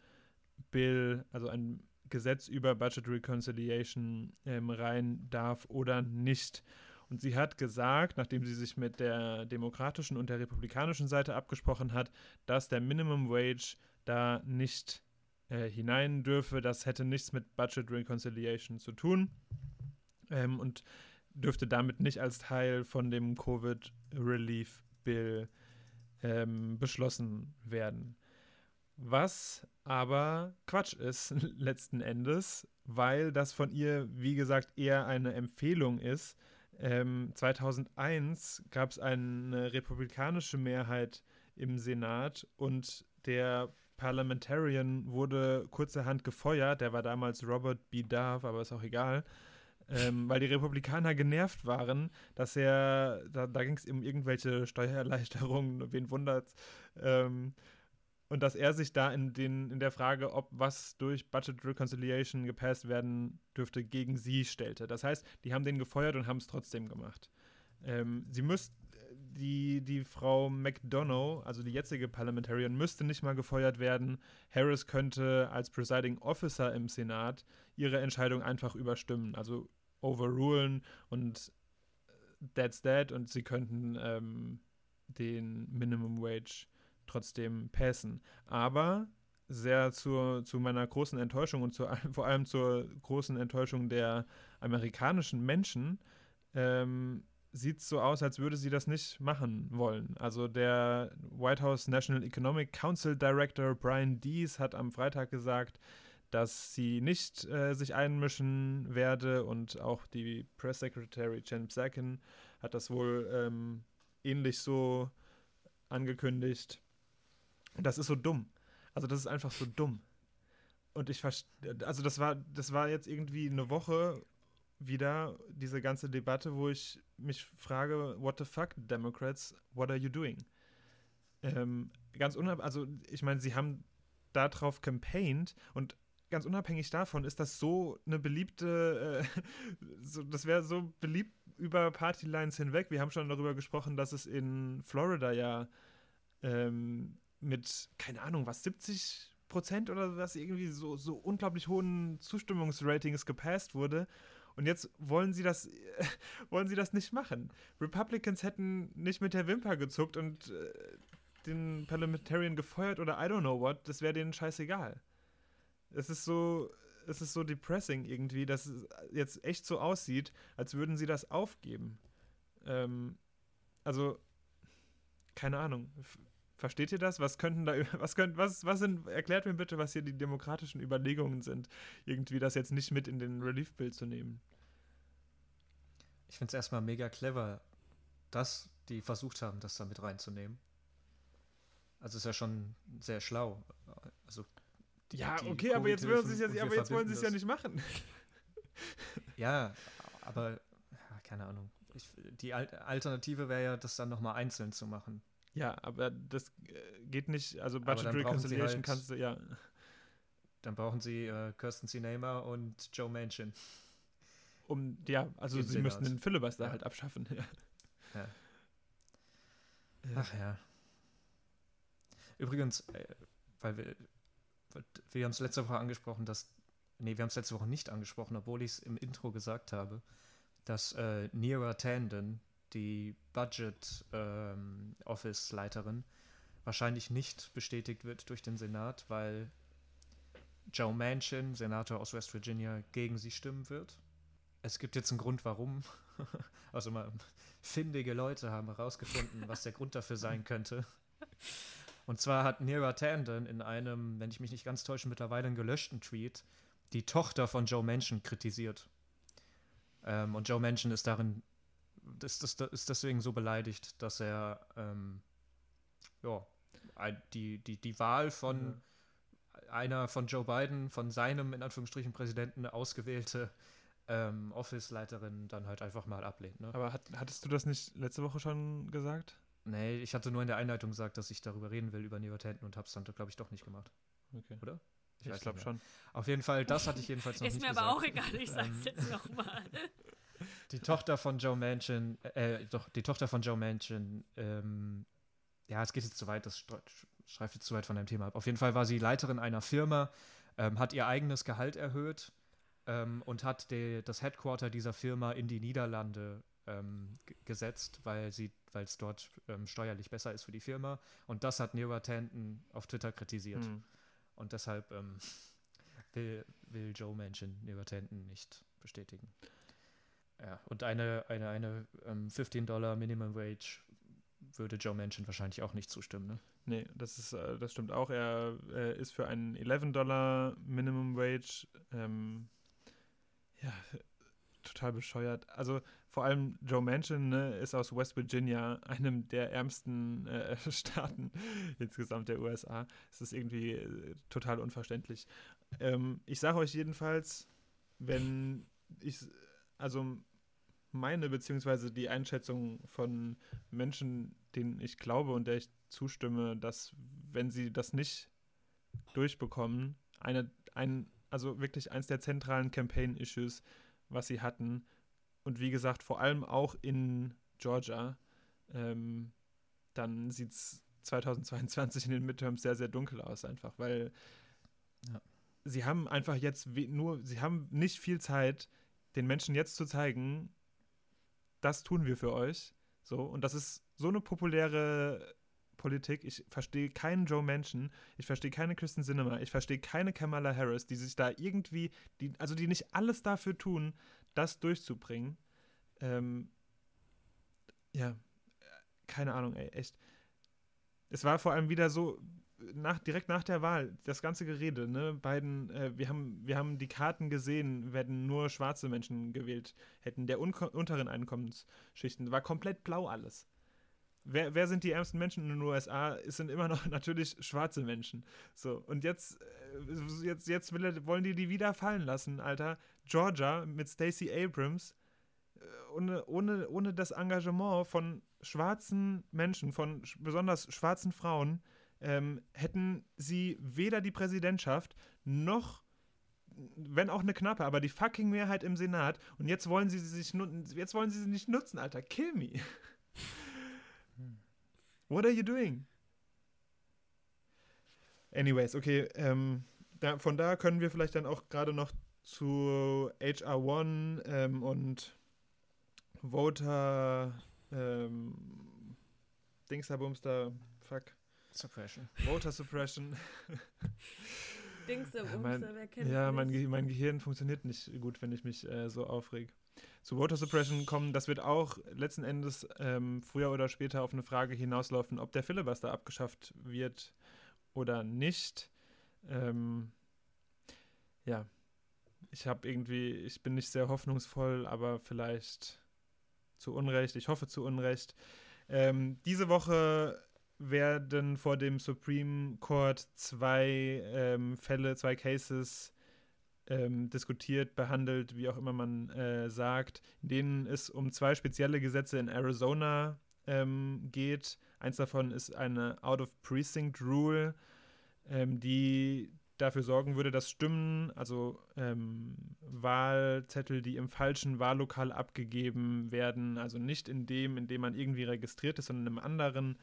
Bill, also ein Gesetz über Budget Reconciliation ähm, rein darf oder nicht. Und sie hat gesagt, nachdem sie sich mit der demokratischen und der republikanischen Seite abgesprochen hat, dass der Minimum Wage da nicht äh, hinein dürfe. Das hätte nichts mit Budget Reconciliation zu tun ähm, und dürfte damit nicht als Teil von dem Covid Relief Bill ähm, beschlossen werden. Was aber Quatsch ist letzten Endes, weil das von ihr, wie gesagt, eher eine Empfehlung ist, ähm, 2001 gab es eine republikanische Mehrheit im Senat und der Parliamentarian wurde kurzerhand gefeuert. Der war damals Robert B. Dove, aber ist auch egal. Ähm, weil die Republikaner genervt waren, dass er, da, da ging es um irgendwelche Steuererleichterungen, wen wundert, ähm, und dass er sich da in, den, in der Frage, ob was durch Budget Reconciliation gepasst werden dürfte, gegen sie stellte. Das heißt, die haben den gefeuert und haben es trotzdem gemacht. Ähm, sie müsste, die, die Frau McDonough, also die jetzige Parliamentarian, müsste nicht mal gefeuert werden. Harris könnte als Presiding Officer im Senat ihre Entscheidung einfach überstimmen, also overrulen und that's that und sie könnten ähm, den Minimum Wage trotzdem passen. Aber sehr zur, zu meiner großen Enttäuschung und zu, vor allem zur großen Enttäuschung der amerikanischen Menschen ähm, sieht es so aus, als würde sie das nicht machen wollen. Also der White House National Economic Council Director Brian Dees hat am Freitag gesagt, dass sie nicht äh, sich einmischen werde und auch die Press Secretary Jen Psakin hat das wohl ähm, ähnlich so angekündigt. Das ist so dumm. Also das ist einfach so dumm. Und ich verstehe, also das war, das war jetzt irgendwie eine Woche wieder diese ganze Debatte, wo ich mich frage, what the fuck, Democrats, what are you doing? Ähm, ganz unabhängig, also ich meine, sie haben darauf campaigned und ganz unabhängig davon ist das so eine beliebte, äh, so, das wäre so beliebt über Partylines hinweg. Wir haben schon darüber gesprochen, dass es in Florida ja ähm, mit, keine Ahnung, was, 70 Prozent oder was irgendwie so, so unglaublich hohen Zustimmungsratings gepasst wurde. Und jetzt wollen sie das, wollen sie das nicht machen. Republicans hätten nicht mit der Wimper gezuckt und äh, den Parliamentarian gefeuert oder I don't know what, das wäre denen scheißegal. Es ist so, es ist so depressing irgendwie, dass es jetzt echt so aussieht, als würden sie das aufgeben. Ähm, also, keine Ahnung. Versteht ihr das? Was könnten da, was könnt, was, was sind, erklärt mir bitte, was hier die demokratischen Überlegungen sind, irgendwie das jetzt nicht mit in den Relief-Bill zu nehmen. Ich finde es erstmal mega clever, dass die versucht haben, das da mit reinzunehmen. Also ist ja schon sehr schlau. Also die, ja, die okay, aber jetzt, wollen sie ja, aber jetzt wollen sie es ja nicht machen. ja, aber ja, keine Ahnung. Ich, die Alternative wäre ja, das dann nochmal einzeln zu machen. Ja, aber das äh, geht nicht, also Budget Reconciliation halt, kannst du, ja. Dann brauchen sie äh, Kirsten Sinema und Joe Manchin. Um, ja, also sie müssen den Filibuster ja. halt abschaffen. Ja. ja. Ach ja. Übrigens, äh, weil wir, wir haben es letzte Woche angesprochen, dass, nee, wir haben es letzte Woche nicht angesprochen, obwohl ich es im Intro gesagt habe, dass äh, Nira Tandon, die Budget ähm, wahrscheinlich nicht bestätigt wird durch den Senat, weil Joe Manchin, Senator aus West Virginia, gegen sie stimmen wird. Es gibt jetzt einen Grund, warum. also mal findige Leute haben herausgefunden, was der Grund dafür sein könnte. Und zwar hat Nira Tandon in einem, wenn ich mich nicht ganz täusche, mittlerweile einen gelöschten Tweet die Tochter von Joe Manchin kritisiert. Ähm, und Joe Manchin ist darin, ist, ist, ist deswegen so beleidigt, dass er ähm, ja, die, die, die Wahl von mhm. einer von Joe Biden, von seinem in Anführungsstrichen Präsidenten ausgewählte ähm, Office-Leiterin dann halt einfach mal ablehnt. Ne? Aber hat, hattest du das nicht letzte Woche schon gesagt? Nee, ich hatte nur in der Einleitung gesagt, dass ich darüber reden will, über Neotanten und hab's dann, glaube ich, doch nicht gemacht. Okay. Oder? Ich, ich glaube schon. Auf jeden Fall, das hatte ich jedenfalls noch Ist nicht mir gesagt. aber auch egal, ich sag's ähm, jetzt nochmal. Die Tochter von Joe Manchin, äh, doch, die Tochter von Joe Manchin, ähm, ja, es geht jetzt zu weit, das schreibt jetzt zu weit von dem Thema ab. Auf jeden Fall war sie Leiterin einer Firma, ähm, hat ihr eigenes Gehalt erhöht ähm, und hat die, das Headquarter dieser Firma in die Niederlande ähm, gesetzt, weil sie, weil es dort ähm, steuerlich besser ist für die Firma. Und das hat Nira Tanton auf Twitter kritisiert. Mhm. Und deshalb ähm, will, will Joe Manchin Nira Tanton nicht bestätigen. Ja, und eine, eine, eine ähm, 15 Dollar Minimum Wage würde Joe Manchin wahrscheinlich auch nicht zustimmen, ne? Nee, das ist, äh, das stimmt auch. Er äh, ist für einen 11 Dollar Minimum Wage ähm, ja, total bescheuert. Also vor allem Joe Manchin ne, ist aus West Virginia, einem der ärmsten äh, Staaten insgesamt der USA. Es ist irgendwie äh, total unverständlich. Ähm, ich sage euch jedenfalls, wenn ich, also meine beziehungsweise die Einschätzung von Menschen, denen ich glaube und der ich zustimme, dass wenn sie das nicht durchbekommen, eine, ein, also wirklich eins der zentralen Campaign-Issues was sie hatten. Und wie gesagt, vor allem auch in Georgia. Ähm, dann sieht es 2022 in den Midterms sehr, sehr dunkel aus, einfach, weil ja. sie haben einfach jetzt nur, sie haben nicht viel Zeit, den Menschen jetzt zu zeigen, das tun wir für euch. So, und das ist so eine populäre Politik. Ich verstehe keinen Joe Manchin, ich verstehe keine Kristen Sinema, ich verstehe keine Kamala Harris, die sich da irgendwie, die, also die nicht alles dafür tun, das durchzubringen. Ähm, ja, keine Ahnung, ey, echt. Es war vor allem wieder so, nach, direkt nach der Wahl, das ganze Gerede, ne, beiden, äh, wir, haben, wir haben die Karten gesehen, werden nur schwarze Menschen gewählt hätten, der unteren Einkommensschichten, war komplett blau alles. Wer, wer, sind die ärmsten Menschen in den USA? Es sind immer noch natürlich schwarze Menschen. So, und jetzt, äh, jetzt, jetzt will, wollen die die wieder fallen lassen, Alter. Georgia mit Stacey Abrams, äh, ohne, ohne, ohne das Engagement von schwarzen Menschen, von besonders schwarzen Frauen, ähm, hätten sie weder die Präsidentschaft noch wenn auch eine knappe, aber die fucking Mehrheit im Senat und jetzt wollen sie sie sich jetzt wollen sie sie nicht nutzen, Alter. Kill me. What are you doing? Anyways, okay, ähm, da, von da können wir vielleicht dann auch gerade noch zu HR1 ähm, und Voter ähm, Dingsabumster, fuck. Suppression. Voter Suppression. Dingsabumster, mein, wer kennt ja, mein? Ge mein Gehirn funktioniert nicht gut, wenn ich mich äh, so aufreg. Zu Voter Suppression kommen, das wird auch letzten Endes ähm, früher oder später auf eine Frage hinauslaufen, ob der Filibuster abgeschafft wird oder nicht. Ähm, ja, ich habe irgendwie, ich bin nicht sehr hoffnungsvoll, aber vielleicht zu Unrecht. Ich hoffe zu Unrecht. Ähm, diese Woche werden vor dem Supreme Court zwei ähm, Fälle, zwei Cases ähm, diskutiert, behandelt, wie auch immer man äh, sagt, in denen es um zwei spezielle Gesetze in Arizona ähm, geht. Eins davon ist eine Out-of-Precinct-Rule, ähm, die dafür sorgen würde, dass Stimmen, also ähm, Wahlzettel, die im falschen Wahllokal abgegeben werden, also nicht in dem, in dem man irgendwie registriert ist, sondern im anderen,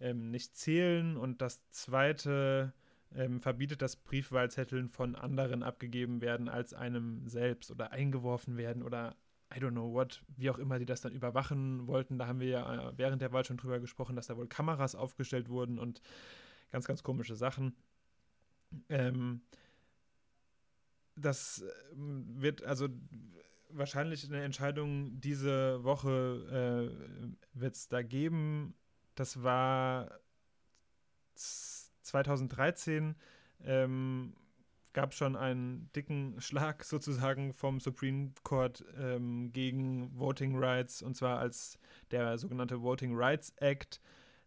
ähm, nicht zählen. Und das zweite ähm, verbietet, dass Briefwahlzetteln von anderen abgegeben werden als einem selbst oder eingeworfen werden oder I don't know what, wie auch immer die das dann überwachen wollten. Da haben wir ja äh, während der Wahl schon drüber gesprochen, dass da wohl Kameras aufgestellt wurden und ganz, ganz komische Sachen. Ähm, das ähm, wird also wahrscheinlich eine Entscheidung diese Woche äh, wird es da geben. Das war 2013 ähm, gab schon einen dicken Schlag sozusagen vom Supreme Court ähm, gegen Voting Rights und zwar als der sogenannte Voting Rights Act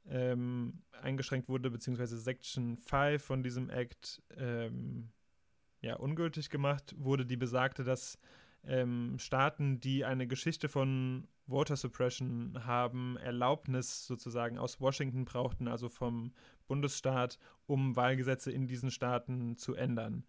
ähm, eingeschränkt wurde, beziehungsweise Section 5 von diesem Act ähm, ja, ungültig gemacht wurde, die besagte, dass ähm, Staaten, die eine Geschichte von Voter Suppression haben, Erlaubnis sozusagen aus Washington brauchten, also vom Bundesstaat, um Wahlgesetze in diesen Staaten zu ändern.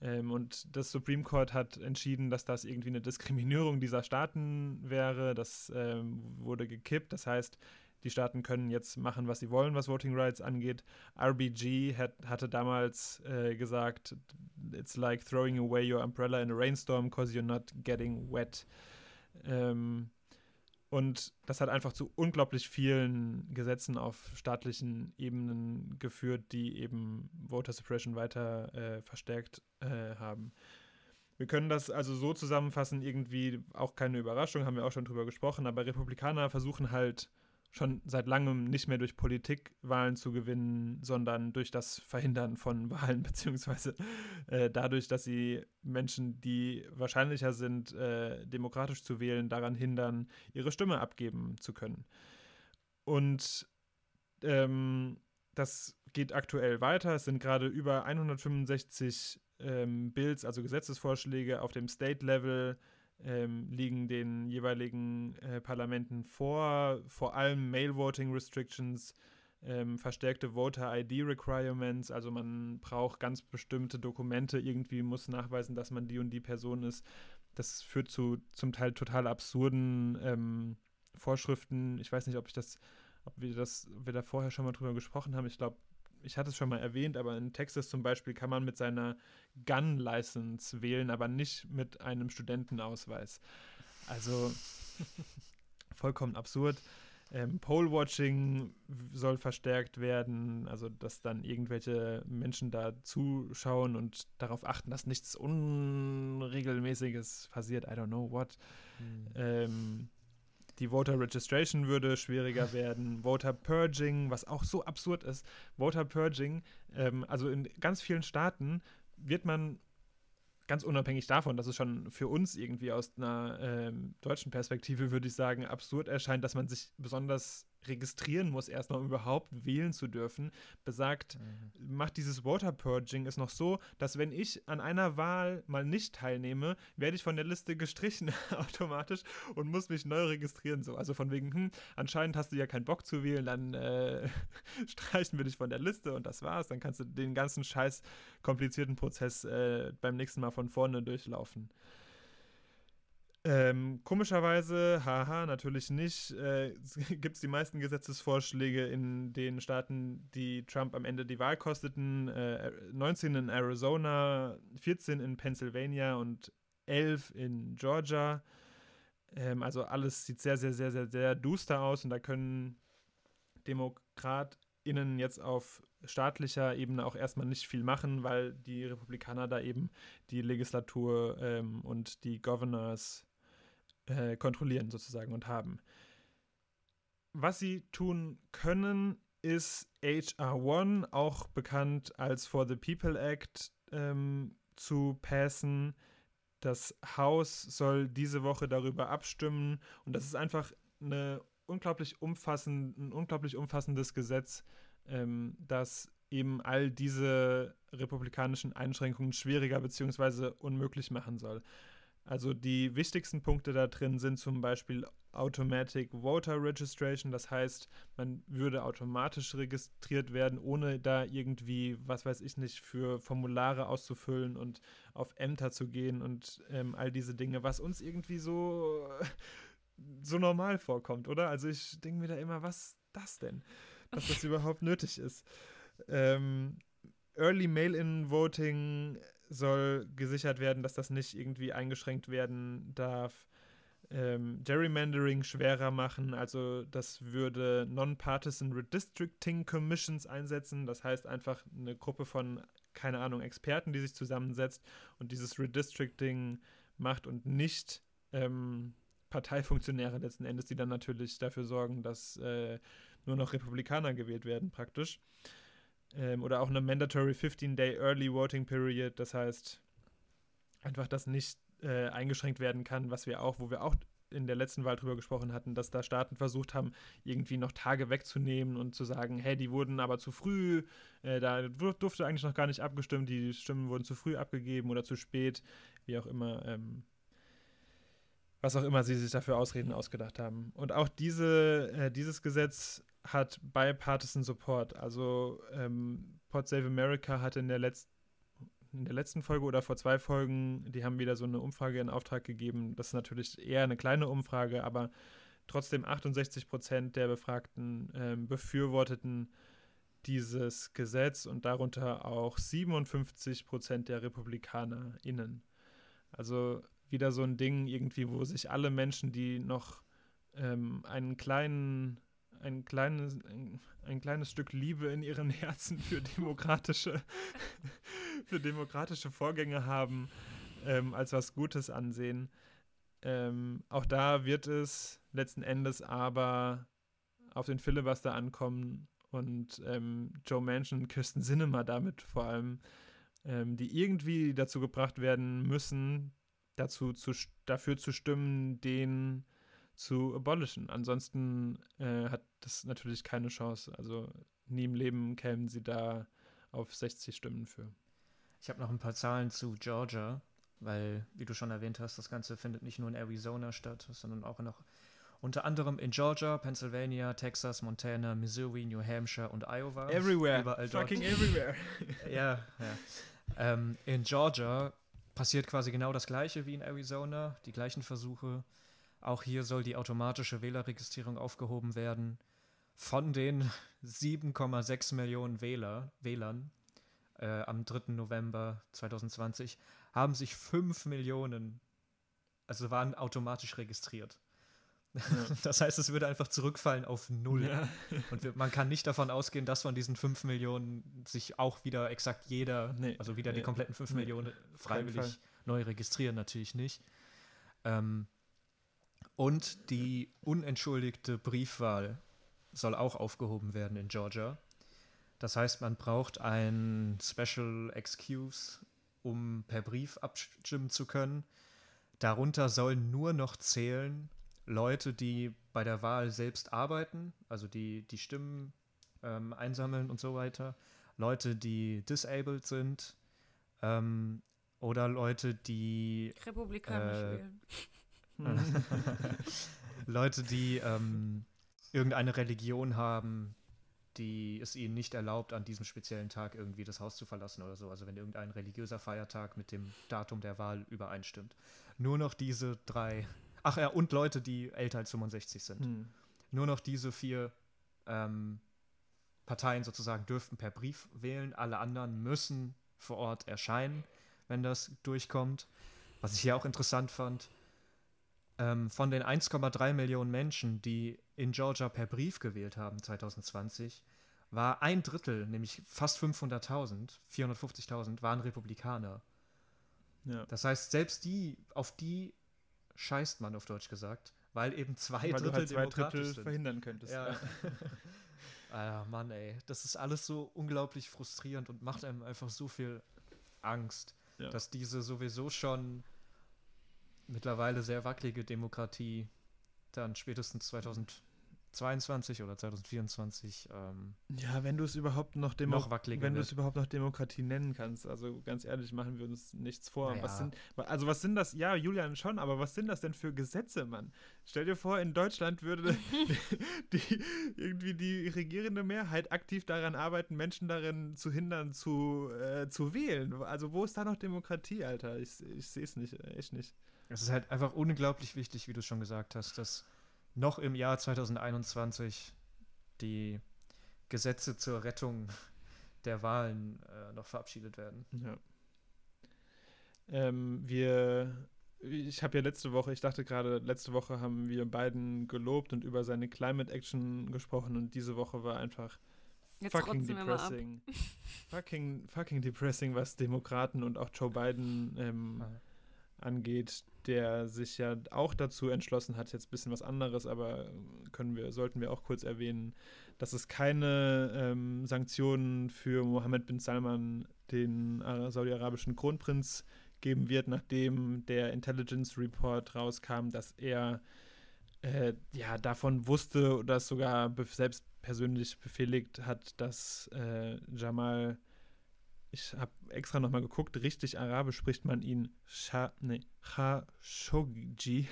Ähm, und das Supreme Court hat entschieden, dass das irgendwie eine Diskriminierung dieser Staaten wäre. Das ähm, wurde gekippt. Das heißt, die Staaten können jetzt machen, was sie wollen, was Voting Rights angeht. RBG hat, hatte damals äh, gesagt, it's like throwing away your umbrella in a rainstorm because you're not getting wet. Ähm, und das hat einfach zu unglaublich vielen Gesetzen auf staatlichen Ebenen geführt, die eben Voter Suppression weiter äh, verstärkt äh, haben. Wir können das also so zusammenfassen, irgendwie auch keine Überraschung, haben wir auch schon drüber gesprochen, aber Republikaner versuchen halt schon seit langem nicht mehr durch Politik Wahlen zu gewinnen, sondern durch das Verhindern von Wahlen, beziehungsweise äh, dadurch, dass sie Menschen, die wahrscheinlicher sind, äh, demokratisch zu wählen, daran hindern, ihre Stimme abgeben zu können. Und ähm, das geht aktuell weiter. Es sind gerade über 165 ähm, Bills, also Gesetzesvorschläge auf dem State-Level ähm, liegen den jeweiligen äh, Parlamenten vor, vor allem Mail-Voting Restrictions, ähm, verstärkte Voter-ID-Requirements, also man braucht ganz bestimmte Dokumente, irgendwie muss nachweisen, dass man die und die Person ist. Das führt zu zum Teil total absurden ähm, Vorschriften. Ich weiß nicht, ob ich das, ob wir das, ob wir da vorher schon mal drüber gesprochen haben. Ich glaube, ich hatte es schon mal erwähnt, aber in Texas zum Beispiel kann man mit seiner Gun-License wählen, aber nicht mit einem Studentenausweis. Also vollkommen absurd. Ähm, Poll-Watching soll verstärkt werden, also dass dann irgendwelche Menschen da zuschauen und darauf achten, dass nichts Unregelmäßiges passiert. I don't know what. Hm. Ähm, die Voter Registration würde schwieriger werden. Voter Purging, was auch so absurd ist. Voter Purging, ähm, also in ganz vielen Staaten wird man ganz unabhängig davon, dass es schon für uns irgendwie aus einer ähm, deutschen Perspektive, würde ich sagen, absurd erscheint, dass man sich besonders registrieren muss, erstmal um überhaupt wählen zu dürfen, besagt, Mhm. macht dieses Voter Purging ist noch so, dass wenn ich an einer Wahl mal nicht teilnehme, werde ich von der Liste gestrichen automatisch und muss mich neu registrieren. So, also von wegen, hm, anscheinend hast du ja keinen Bock zu wählen, dann äh, streichen wir dich von der Liste und das war's. Dann kannst du den ganzen scheiß komplizierten Prozess äh, beim nächsten Mal von vorne durchlaufen. Ähm, komischerweise, haha, natürlich nicht, äh, gibt es die meisten Gesetzesvorschläge in den Staaten, die Trump am Ende die Wahl kosteten. Äh, 19 in Arizona, 14 in Pennsylvania und 11 in Georgia. Ähm, also alles sieht sehr, sehr, sehr, sehr, sehr duster aus und da können DemokratInnen jetzt auf staatlicher Ebene auch erstmal nicht viel machen, weil die Republikaner da eben die Legislatur ähm, und die Governors äh, kontrollieren sozusagen und haben. Was sie tun können, ist HR1, auch bekannt als For the People Act, ähm, zu passen. Das Haus soll diese Woche darüber abstimmen und das ist einfach eine unglaublich umfassend, ein unglaublich umfassendes Gesetz, ähm, das eben all diese republikanischen Einschränkungen schwieriger bzw. unmöglich machen soll. Also die wichtigsten Punkte da drin sind zum Beispiel Automatic Voter Registration, das heißt, man würde automatisch registriert werden, ohne da irgendwie, was weiß ich nicht, für Formulare auszufüllen und auf Ämter zu gehen und ähm, all diese Dinge, was uns irgendwie so, so normal vorkommt, oder? Also ich denke mir da immer, was das denn? Dass das überhaupt nötig ist. Ähm, Early Mail-in-Voting soll gesichert werden, dass das nicht irgendwie eingeschränkt werden darf. Ähm, Gerrymandering schwerer machen, also das würde Non-Partisan Redistricting Commissions einsetzen, das heißt einfach eine Gruppe von, keine Ahnung, Experten, die sich zusammensetzt und dieses Redistricting macht und nicht ähm, Parteifunktionäre letzten Endes, die dann natürlich dafür sorgen, dass äh, nur noch Republikaner gewählt werden praktisch. Ähm, oder auch eine Mandatory 15-Day Early Voting Period, das heißt einfach, dass nicht äh, eingeschränkt werden kann, was wir auch, wo wir auch in der letzten Wahl drüber gesprochen hatten, dass da Staaten versucht haben, irgendwie noch Tage wegzunehmen und zu sagen, hey, die wurden aber zu früh, äh, da durfte eigentlich noch gar nicht abgestimmt, die Stimmen wurden zu früh abgegeben oder zu spät, wie auch immer, ähm, was auch immer sie sich dafür Ausreden ausgedacht haben. Und auch diese, äh, dieses Gesetz hat bipartisan Support. Also ähm, Pod Save America hat in der, Letz in der letzten Folge oder vor zwei Folgen, die haben wieder so eine Umfrage in Auftrag gegeben. Das ist natürlich eher eine kleine Umfrage, aber trotzdem 68 Prozent der Befragten ähm, befürworteten dieses Gesetz und darunter auch 57 Prozent der RepublikanerInnen. Also wieder so ein Ding irgendwie, wo sich alle Menschen, die noch ähm, einen kleinen ein kleines, ein, ein, kleines Stück Liebe in ihren Herzen für demokratische, für demokratische Vorgänge haben, ähm, als was Gutes ansehen. Ähm, auch da wird es letzten Endes aber auf den Filibuster ankommen und ähm, Joe Manchin und Kirsten Sinema damit vor allem, ähm, die irgendwie dazu gebracht werden müssen, dazu zu, dafür zu stimmen, den zu abolishen. Ansonsten äh, hat das natürlich keine Chance. Also nie im Leben kämen sie da auf 60 Stimmen für. Ich habe noch ein paar Zahlen zu Georgia, weil, wie du schon erwähnt hast, das Ganze findet nicht nur in Arizona statt, sondern auch noch unter anderem in Georgia, Pennsylvania, Texas, Montana, Missouri, New Hampshire und Iowa. Everywhere. Überall Fucking dort. everywhere. ja, ja. Ähm, in Georgia passiert quasi genau das Gleiche wie in Arizona, die gleichen Versuche. Auch hier soll die automatische Wählerregistrierung aufgehoben werden. Von den 7,6 Millionen Wähler, Wählern äh, am 3. November 2020 haben sich 5 Millionen, also waren automatisch registriert. Ja. Das heißt, es würde einfach zurückfallen auf null. Ja. Und wir, man kann nicht davon ausgehen, dass von diesen 5 Millionen sich auch wieder exakt jeder, nee, also wieder nee, die kompletten 5 nee, Millionen freiwillig neu registrieren, natürlich nicht. Ähm, und die unentschuldigte Briefwahl soll auch aufgehoben werden in Georgia. Das heißt, man braucht ein Special Excuse, um per Brief abstimmen zu können. Darunter sollen nur noch zählen Leute, die bei der Wahl selbst arbeiten, also die die Stimmen ähm, einsammeln und so weiter. Leute, die disabled sind ähm, oder Leute, die Republikanisch äh, wählen. Leute, die ähm, irgendeine Religion haben, die es ihnen nicht erlaubt, an diesem speziellen Tag irgendwie das Haus zu verlassen oder so. Also wenn irgendein religiöser Feiertag mit dem Datum der Wahl übereinstimmt. Nur noch diese drei. Ach ja, und Leute, die älter als 65 sind. Hm. Nur noch diese vier ähm, Parteien sozusagen dürften per Brief wählen. Alle anderen müssen vor Ort erscheinen, wenn das durchkommt. Was ich hier auch interessant fand, ähm, von den 1,3 Millionen Menschen, die in Georgia per Brief gewählt haben 2020, war ein Drittel, nämlich fast 500.000, 450.000, waren Republikaner. Ja. Das heißt, selbst die, auf die scheißt man auf Deutsch gesagt, weil eben zwei Weil Drittel halt zwei Drittel verhindern könntest. Ja. ah, Mann, ey. Das ist alles so unglaublich frustrierend und macht einem einfach so viel Angst, Ja. dass diese sowieso schon mittlerweile sehr wackelige Demokratie dann spätestens 2022 oder 2024 ähm, Ja, wenn du es überhaupt noch, Demo noch wenn du es überhaupt noch Demokratie nennen kannst. Also ganz ehrlich, machen wir uns nichts vor. Naja. Was sind, also was sind das? Ja, Julian schon, aber was sind das denn für Gesetze, Mann? Stell dir vor, in Deutschland würde die, irgendwie die regierende Mehrheit aktiv daran arbeiten, Menschen darin zu hindern, zu, äh, zu wählen. Also wo ist da noch Demokratie, Alter? Ich, ich sehe es nicht, echt nicht. Es ist halt einfach unglaublich wichtig, wie du schon gesagt hast, dass noch im Jahr 2021 die Gesetze zur Rettung der Wahlen äh, noch verabschiedet werden. Ja. Ähm, wir, ich habe ja letzte Woche, ich dachte gerade, letzte Woche haben wir beiden gelobt und über seine Climate Action gesprochen und diese Woche war einfach Jetzt fucking rotzen wir mal ab. depressing. fucking, fucking depressing, was Demokraten und auch Joe Biden ähm, angeht, der sich ja auch dazu entschlossen hat, jetzt ein bisschen was anderes, aber können wir, sollten wir auch kurz erwähnen, dass es keine ähm, Sanktionen für Mohammed bin Salman, den saudi-arabischen Kronprinz, geben wird, nachdem der Intelligence Report rauskam, dass er äh, ja davon wusste oder sogar selbst persönlich befehligt hat, dass äh, Jamal ich habe extra nochmal geguckt, richtig arabisch spricht man ihn Sha, nee, Khashoggi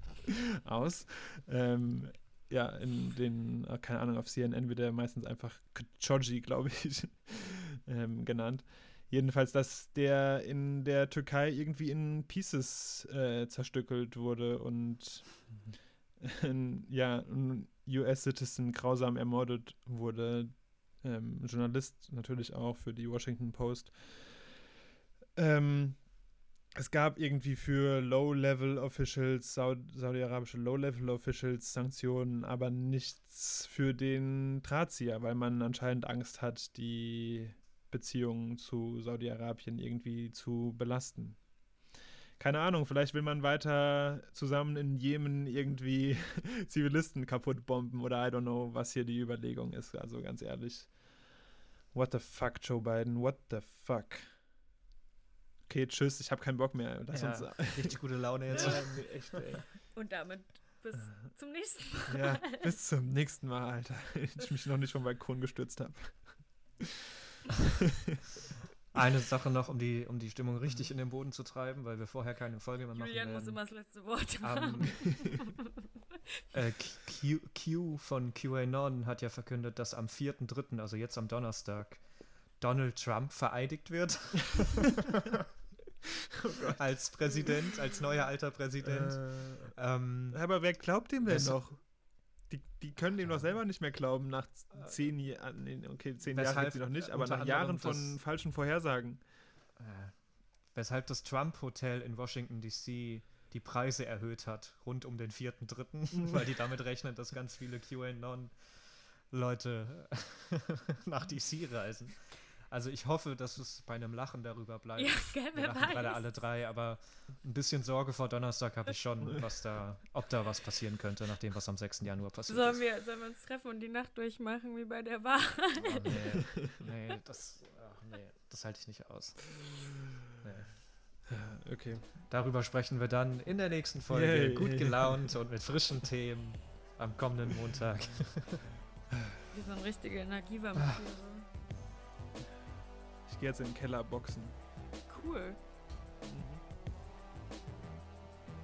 aus. Ähm, ja, in den, äh, keine Ahnung, auf CNN wird er meistens einfach Khashoggi, glaube ich, ähm, genannt. Jedenfalls, dass der in der Türkei irgendwie in Pieces äh, zerstückelt wurde und äh, ja, ein US-Citizen grausam ermordet wurde, ähm, Journalist natürlich auch für die Washington Post. Ähm, es gab irgendwie für Low-Level-Officials, Saud saudi-arabische Low-Level-Officials Sanktionen, aber nichts für den Drahtzieher, weil man anscheinend Angst hat, die Beziehungen zu Saudi-Arabien irgendwie zu belasten. Keine Ahnung, vielleicht will man weiter zusammen in Jemen irgendwie Zivilisten kaputt bomben oder I don't know, was hier die Überlegung ist. Also ganz ehrlich. What the fuck, Joe Biden? What the fuck? Okay, tschüss, ich habe keinen Bock mehr. Lass Ja, uns. richtig gute Laune jetzt. Echt, ey. Und damit bis zum nächsten Mal. Ja, bis zum nächsten Mal, Alter. Ich mich noch nicht vom Balkon gestürzt habe. Eine Sache noch, um die, um die Stimmung richtig in den Boden zu treiben, weil wir vorher keine Folge mehr machen Julian muss immer das letzte Wort Am, haben. äh, Q, Q von QAnon hat ja verkündet, dass am 4.3., also jetzt am Donnerstag, Donald Trump vereidigt wird. als Präsident, als neuer alter Präsident. Äh, Ähm, aber wer glaubt dem denn noch? Die, die können dem doch selber nicht mehr glauben nach z- zehn Jahren. Okay, zehn Jahre gibt sie noch nicht, äh, aber nach Jahren von das- falschen Vorhersagen. äh, weshalb das Trump-Hotel in Washington DC die Preise erhöht hat, rund um den 4.3., weil die damit rechnen, dass ganz viele QAnon-Leute nach DC reisen. Also ich hoffe, dass es bei einem Lachen darüber bleibt. ja, gell, Wir wer lachen gerade weiß. alle drei, aber ein bisschen Sorge vor Donnerstag habe ich schon, was da, ob da was passieren könnte, nach dem, was am 6. Januar passiert Sollen ist. wir, sollen wir uns treffen und die Nacht durchmachen wie bei der Wahl? Oh, nee, nee, das, ach, nee, das halte ich nicht aus. Nee. Okay. Darüber sprechen wir dann in der nächsten Folge, Yay. gut gelaunt und mit frischen Themen am kommenden Montag. Wir sind richtige Energievampire. Ich gehe jetzt in den Keller boxen. Cool.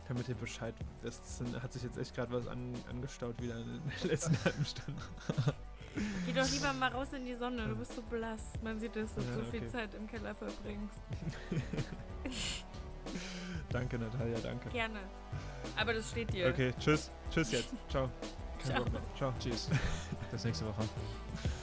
Damit ihr Bescheid Das sind, hat sich jetzt echt gerade was an, angestaut wieder in der letzten halben Stunde. Geh doch lieber mal raus in die Sonne, du bist so blass. Man sieht, dass du Ja, so viel okay. Zeit im Keller verbringst. danke, Natalia, danke. Gerne. Aber das steht dir. Okay, tschüss. Tschüss jetzt. Ciao. Kein Ciao. Ciao. Tschüss. Bis nächste Woche.